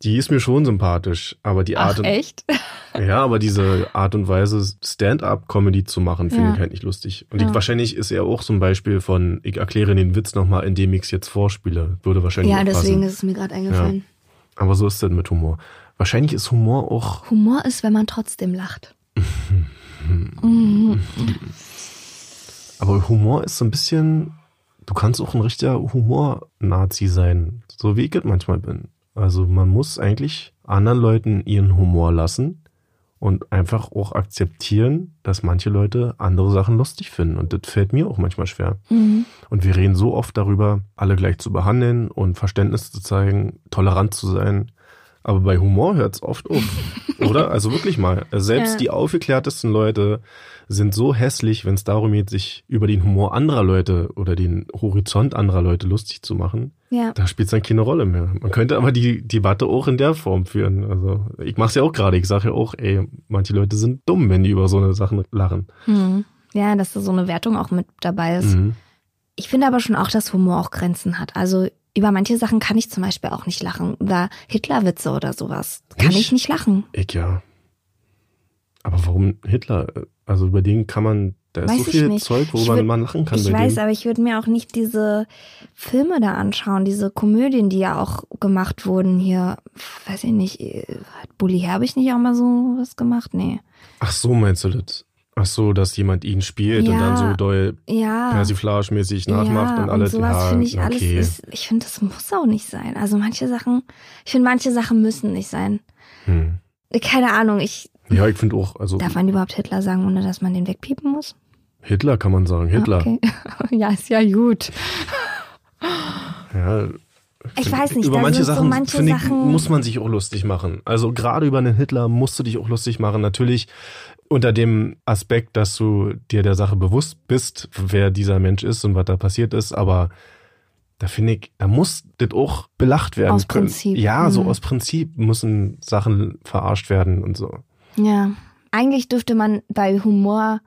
die ist mir schon sympathisch. Aber die Art Ach, und, echt? *laughs* Ja, aber diese Art und Weise, Stand-up-Comedy zu machen, finde Ja. ich halt nicht lustig. Und Ja. ich, wahrscheinlich ist er auch zum Beispiel von, ich erkläre den Witz nochmal, indem ich es jetzt vorspiele. Würde wahrscheinlich Ja, deswegen passen. ist es mir gerade eingefallen. Aber so ist das mit Humor. Wahrscheinlich ist Humor auch, Humor ist, wenn man trotzdem lacht. *laughs* Aber Humor ist so ein bisschen, du kannst auch ein richtiger Humor-Nazi sein, so wie ich es manchmal bin. Also man muss eigentlich anderen Leuten ihren Humor lassen und einfach auch akzeptieren, dass manche Leute andere Sachen lustig finden. Und das fällt mir auch manchmal schwer. Mhm. Und wir reden so oft darüber, alle gleich zu behandeln und Verständnis zu zeigen, tolerant zu sein. Aber bei Humor hört es oft auf, *laughs* oder? Also wirklich mal. Selbst Ja. die aufgeklärtesten Leute sind so hässlich, wenn es darum geht, sich über den Humor anderer Leute oder den Horizont anderer Leute lustig zu machen. Ja. Da spielt es dann keine Rolle mehr. Man könnte aber die Debatte auch in der Form führen. Also ich mache es ja auch gerade. Ich sage ja auch, ey, manche Leute sind dumm, wenn die über so eine Sachen lachen. Mhm. Ja, dass da so eine Wertung auch mit dabei ist. Mhm. Ich finde aber schon auch, dass Humor auch Grenzen hat. Also über manche Sachen kann ich zum Beispiel auch nicht lachen. Über Hitlerwitze oder sowas kann Nicht? ich nicht lachen. Ich ja. Aber warum Hitler? Also über den kann man, da ist Weiß so viel nicht. Zeug, worüber würd- man lachen kann Ich weiß, dem. aber ich würde mir auch nicht diese Filme da anschauen, diese Komödien, die ja auch gemacht wurden hier. Weiß ich nicht, äh, hat Bully Herbig nicht auch mal so was gemacht? Nee. Ach so, meinst du das? Ach so, dass jemand ihn spielt und Ja. dann so doll Ja. Persiflage-mäßig nachmacht ja, und alles. sowas ja, finde ich alles. okay. Ist, ich finde, das muss auch nicht sein. Also manche Sachen, ich finde, manche Sachen müssen nicht sein. Hm. Keine Ahnung, ich Ja, ich finde auch, also darf man überhaupt Hitler sagen, ohne dass man den wegpiepen muss? Hitler kann man sagen, Hitler. Okay. *laughs* ja, ist ja gut. Ja, Ich weiß nicht, über manche sind so Sachen, manche ich, Sachen- muss man sich auch lustig machen. Also gerade über einen Hitler musst du dich auch lustig machen. Natürlich unter dem Aspekt, dass du dir der Sache bewusst bist, wer dieser Mensch ist und was da passiert ist, aber da finde ich, da muss das auch belacht werden. Aus können. Prinzip, Ja, so mhm. aus Prinzip müssen Sachen verarscht werden und so. Ja. Eigentlich dürfte man bei Humor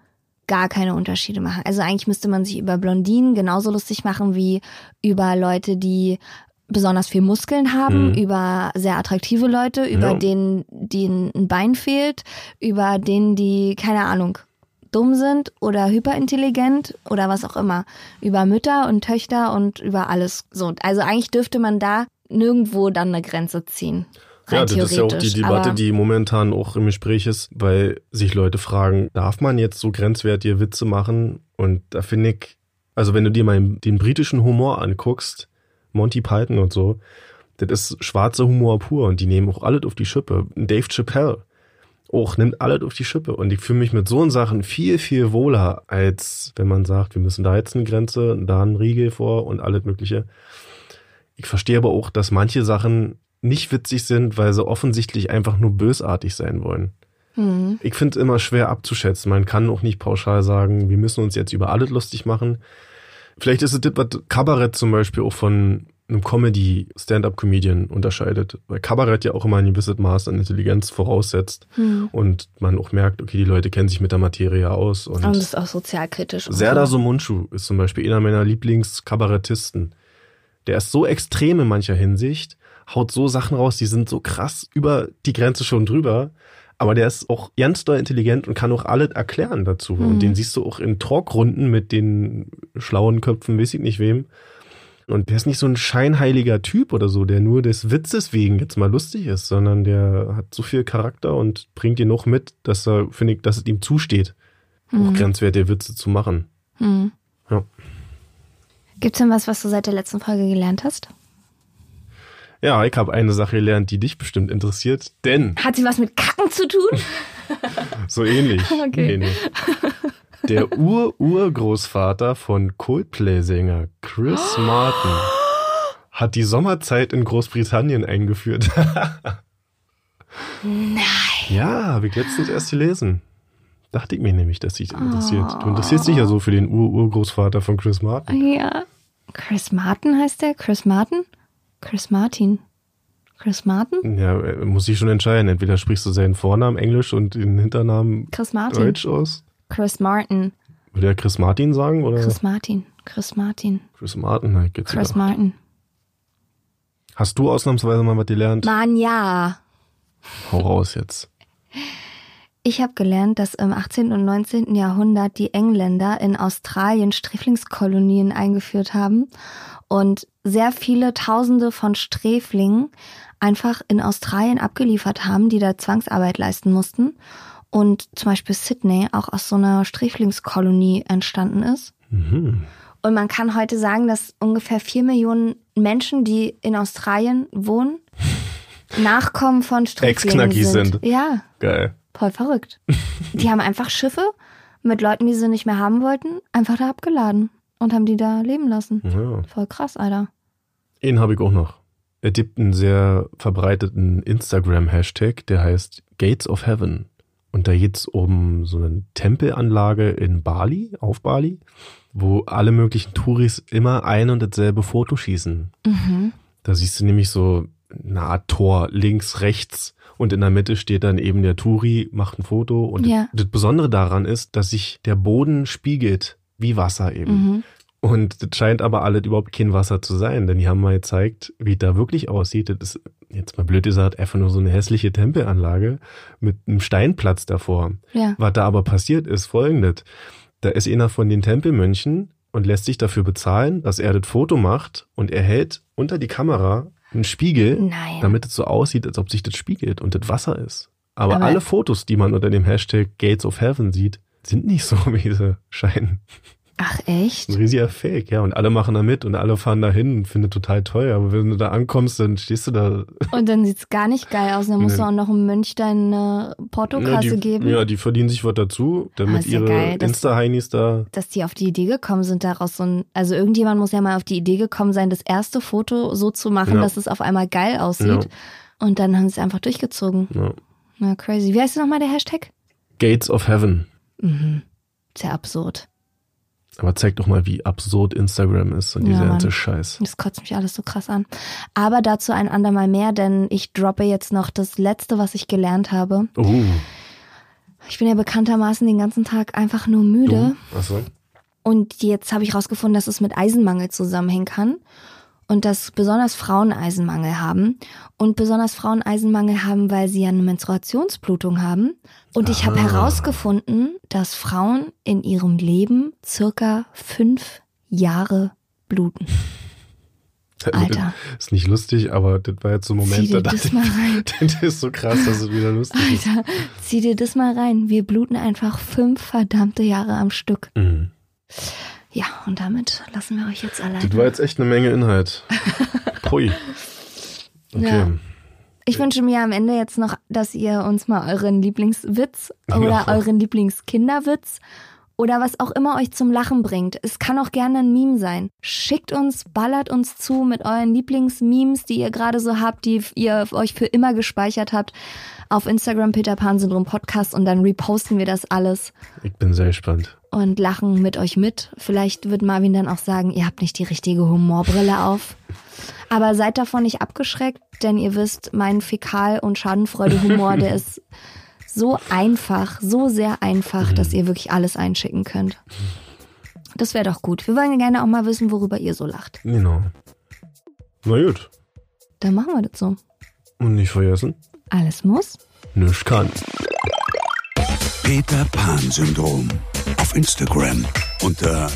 gar keine Unterschiede machen. Also eigentlich müsste man sich über Blondinen genauso lustig machen wie über Leute, die besonders viel Muskeln haben, Mhm. über sehr attraktive Leute, über Ja. denen, denen ein Bein fehlt, über denen, die, keine Ahnung, dumm sind oder hyperintelligent oder was auch immer. Über Mütter und Töchter und über alles. So, also eigentlich dürfte man da nirgendwo dann eine Grenze ziehen. Ja, das ist ja auch die Debatte, die momentan auch im Gespräch ist, weil sich Leute fragen, darf man jetzt so grenzwertige Witze machen? Und da finde ich, also wenn du dir mal den britischen Humor anguckst, Monty Python und so, das ist schwarzer Humor pur und die nehmen auch alles auf die Schippe. Dave Chappelle auch nimmt alles auf die Schippe und ich fühle mich mit so Sachen viel, viel wohler, als wenn man sagt, wir müssen da jetzt eine Grenze, da einen Riegel vor und alles mögliche. Ich verstehe aber auch, dass manche Sachen nicht witzig sind, weil sie offensichtlich einfach nur bösartig sein wollen. Mhm. Ich finde es immer schwer abzuschätzen. Man kann auch nicht pauschal sagen, wir müssen uns jetzt über alles lustig machen. Vielleicht ist es das, was Kabarett zum Beispiel auch von einem Comedy-Stand-up-Comedian unterscheidet. Weil Kabarett ja auch immer ein gewisses Maß an Intelligenz voraussetzt Mhm. und man auch merkt, okay, die Leute kennen sich mit der Materie aus. Und, Und das ist auch sozialkritisch. und Serdar so. Somuncu ist zum Beispiel einer meiner Lieblingskabarettisten. Der ist so extrem in mancher Hinsicht, haut so Sachen raus, die sind so krass über die Grenze schon drüber. Aber der ist auch ganz doll intelligent und kann auch alles erklären dazu. Mhm. Und den siehst du auch in Talkrunden mit den schlauen Köpfen, weiß ich nicht wem. Und der ist nicht so ein scheinheiliger Typ oder so, der nur des Witzes wegen jetzt mal lustig ist, sondern der hat so viel Charakter und bringt dir noch mit, dass er, finde ich, dass es ihm zusteht, auch Mhm. grenzwertige Witze zu machen. Mhm. Ja. Gibt's denn was, was du seit der letzten Folge gelernt hast? Ja, ich habe eine Sache gelernt, die dich bestimmt interessiert, denn Hat sie was mit Kacken zu tun? so ähnlich. *laughs* Okay. Nee. Der Ur-Urgroßvater von Coldplay-Sänger Chris *gasps* Martin hat die Sommerzeit in Großbritannien eingeführt. Nein. ja, habe ich letztens erst gelesen. Dachte ich mir nämlich, dass dich das interessiert. Du interessierst dich ja so für den Ur-Urgroßvater von Chris Martin. Ja. Chris Martin heißt der? Chris Martin? Chris Martin. Chris Martin? Ja, äh, muss ich schon entscheiden. Entweder sprichst du seinen Vornamen Englisch und den Hinternamen Chris Martin. Deutsch aus. Chris Martin. Würde er Chris Martin sagen? Oder? Chris Martin. Chris Martin. Chris Martin, na, geht's Chris wieder. Martin. Hast du ausnahmsweise mal was gelernt? Mann, ja. Hau raus jetzt. Ich habe gelernt, dass im 18. und 19. Jahrhundert die Engländer in Australien Sträflingskolonien eingeführt haben und sehr viele Tausende von Sträflingen einfach in Australien abgeliefert haben, die da Zwangsarbeit leisten mussten. Und zum Beispiel Sydney auch aus so einer Sträflingskolonie entstanden ist. Mhm. Und man kann heute sagen, dass ungefähr vier Millionen Menschen, die in Australien wohnen, *laughs* Nachkommen von Sträflingen sind. sind. Ja, Geil. Voll verrückt. Die haben einfach Schiffe mit Leuten, die sie nicht mehr haben wollten, einfach da abgeladen und haben die da leben lassen. Ja. Voll krass, Alter. Den habe ich auch noch. Es gibt einen sehr verbreiteten Instagram-Hashtag, der heißt Gates of Heaven. Und da geht's um so eine Tempelanlage in Bali, auf Bali, wo alle möglichen Touris immer ein und dasselbe Foto schießen. Mhm. Da siehst du nämlich so eine Art Tor links, rechts und in der Mitte steht dann eben der Touri, macht ein Foto. Und Ja. das Besondere daran ist, dass sich der Boden spiegelt wie Wasser eben. Mhm. Und das scheint aber alles überhaupt kein Wasser zu sein, denn die haben mal gezeigt, wie es da wirklich aussieht. Das ist, jetzt mal blöd gesagt, einfach nur so eine hässliche Tempelanlage mit einem Steinplatz davor. Ja. Was da aber passiert ist folgendes. Da ist einer von den Tempelmönchen und lässt sich dafür bezahlen, dass er das Foto macht und er hält unter die Kamera einen Spiegel, Nein. damit es so aussieht, als ob sich das spiegelt und das Wasser ist. Aber, Aber- alle Fotos, die man unter dem Hashtag Gates of Heaven sieht, sind nicht so, *laughs* wie sie scheinen. Ach, echt? Ein riesiger Fake, ja. Und alle machen da mit und alle fahren da hin und finden total toll. Aber wenn du da ankommst, dann stehst du da. Und dann sieht's gar nicht geil aus. Dann musst du Nee. auch noch einem Mönch deine Portokasse Ja, die, geben. Ja, die verdienen sich was dazu, Ah, damit ja ihre dass- Insta-Heinis da. dass die auf die Idee gekommen sind, daraus so ein, also irgendjemand muss ja mal auf die Idee gekommen sein, das erste Foto so zu machen, Ja. dass es auf einmal geil aussieht. Ja. Und dann haben sie es einfach durchgezogen. Ja. Na, crazy. Wie heißt nochmal der Hashtag? Gates of Heaven. Mhm. Sehr absurd. Aber zeig doch mal, wie absurd Instagram ist und Ja, dieser ganze. Scheiß. Das kotzt mich alles so krass an. Aber dazu ein andermal mehr, denn ich droppe jetzt noch das Letzte, was ich gelernt habe. Oh, Ich bin ja bekanntermaßen den ganzen Tag einfach nur müde. du? Achso. Und jetzt habe ich rausgefunden, dass es mit Eisenmangel zusammenhängen kann. Und dass besonders Frauen Eisenmangel haben. Und besonders Frauen Eisenmangel haben, weil sie ja eine Menstruationsblutung haben. Und ich habe Ah. herausgefunden, dass Frauen in ihrem Leben circa fünf Jahre bluten. *laughs* Alter. Ist nicht lustig, aber das war jetzt so ein Moment, Zieh dir da das dachte mal rein. ich, *laughs* das ist so krass, dass es wieder lustig ist. Alter, zieh dir das mal rein. Wir bluten einfach fünf verdammte Jahre am Stück. Mhm. Ja, und damit lassen wir euch jetzt allein. Das war jetzt echt eine Menge Inhalt. *laughs* Pui. Okay. Ja. Ich wünsche mir am Ende jetzt noch, dass ihr uns mal euren Lieblingswitz *laughs* oder euren Lieblingskinderwitz oder was auch immer euch zum Lachen bringt. Es kann auch gerne ein Meme sein. Schickt uns, ballert uns zu mit euren Lieblingsmemes, die ihr gerade so habt, die ihr euch für immer gespeichert habt, auf Instagram Peter Pan Syndrom Podcast und dann reposten wir das alles Ich bin sehr gespannt. Und lachen mit euch mit. Vielleicht wird Marvin dann auch sagen, ihr habt nicht die richtige Humorbrille auf. Aber seid davon nicht abgeschreckt, denn ihr wisst, mein Fäkal- und Schadenfreude-Humor, der ist so einfach, so sehr einfach, dass ihr wirklich alles einschicken könnt. Das wäre doch gut. Wir wollen gerne auch mal wissen, worüber ihr so lacht. Genau. Na gut. Dann machen wir das so. Und nicht vergessen, Alles muss. nichts kann. Peter Pan Syndrom. Auf Instagram unter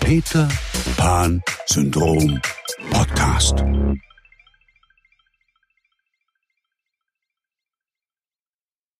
Peter Pan Syndrom Podcast.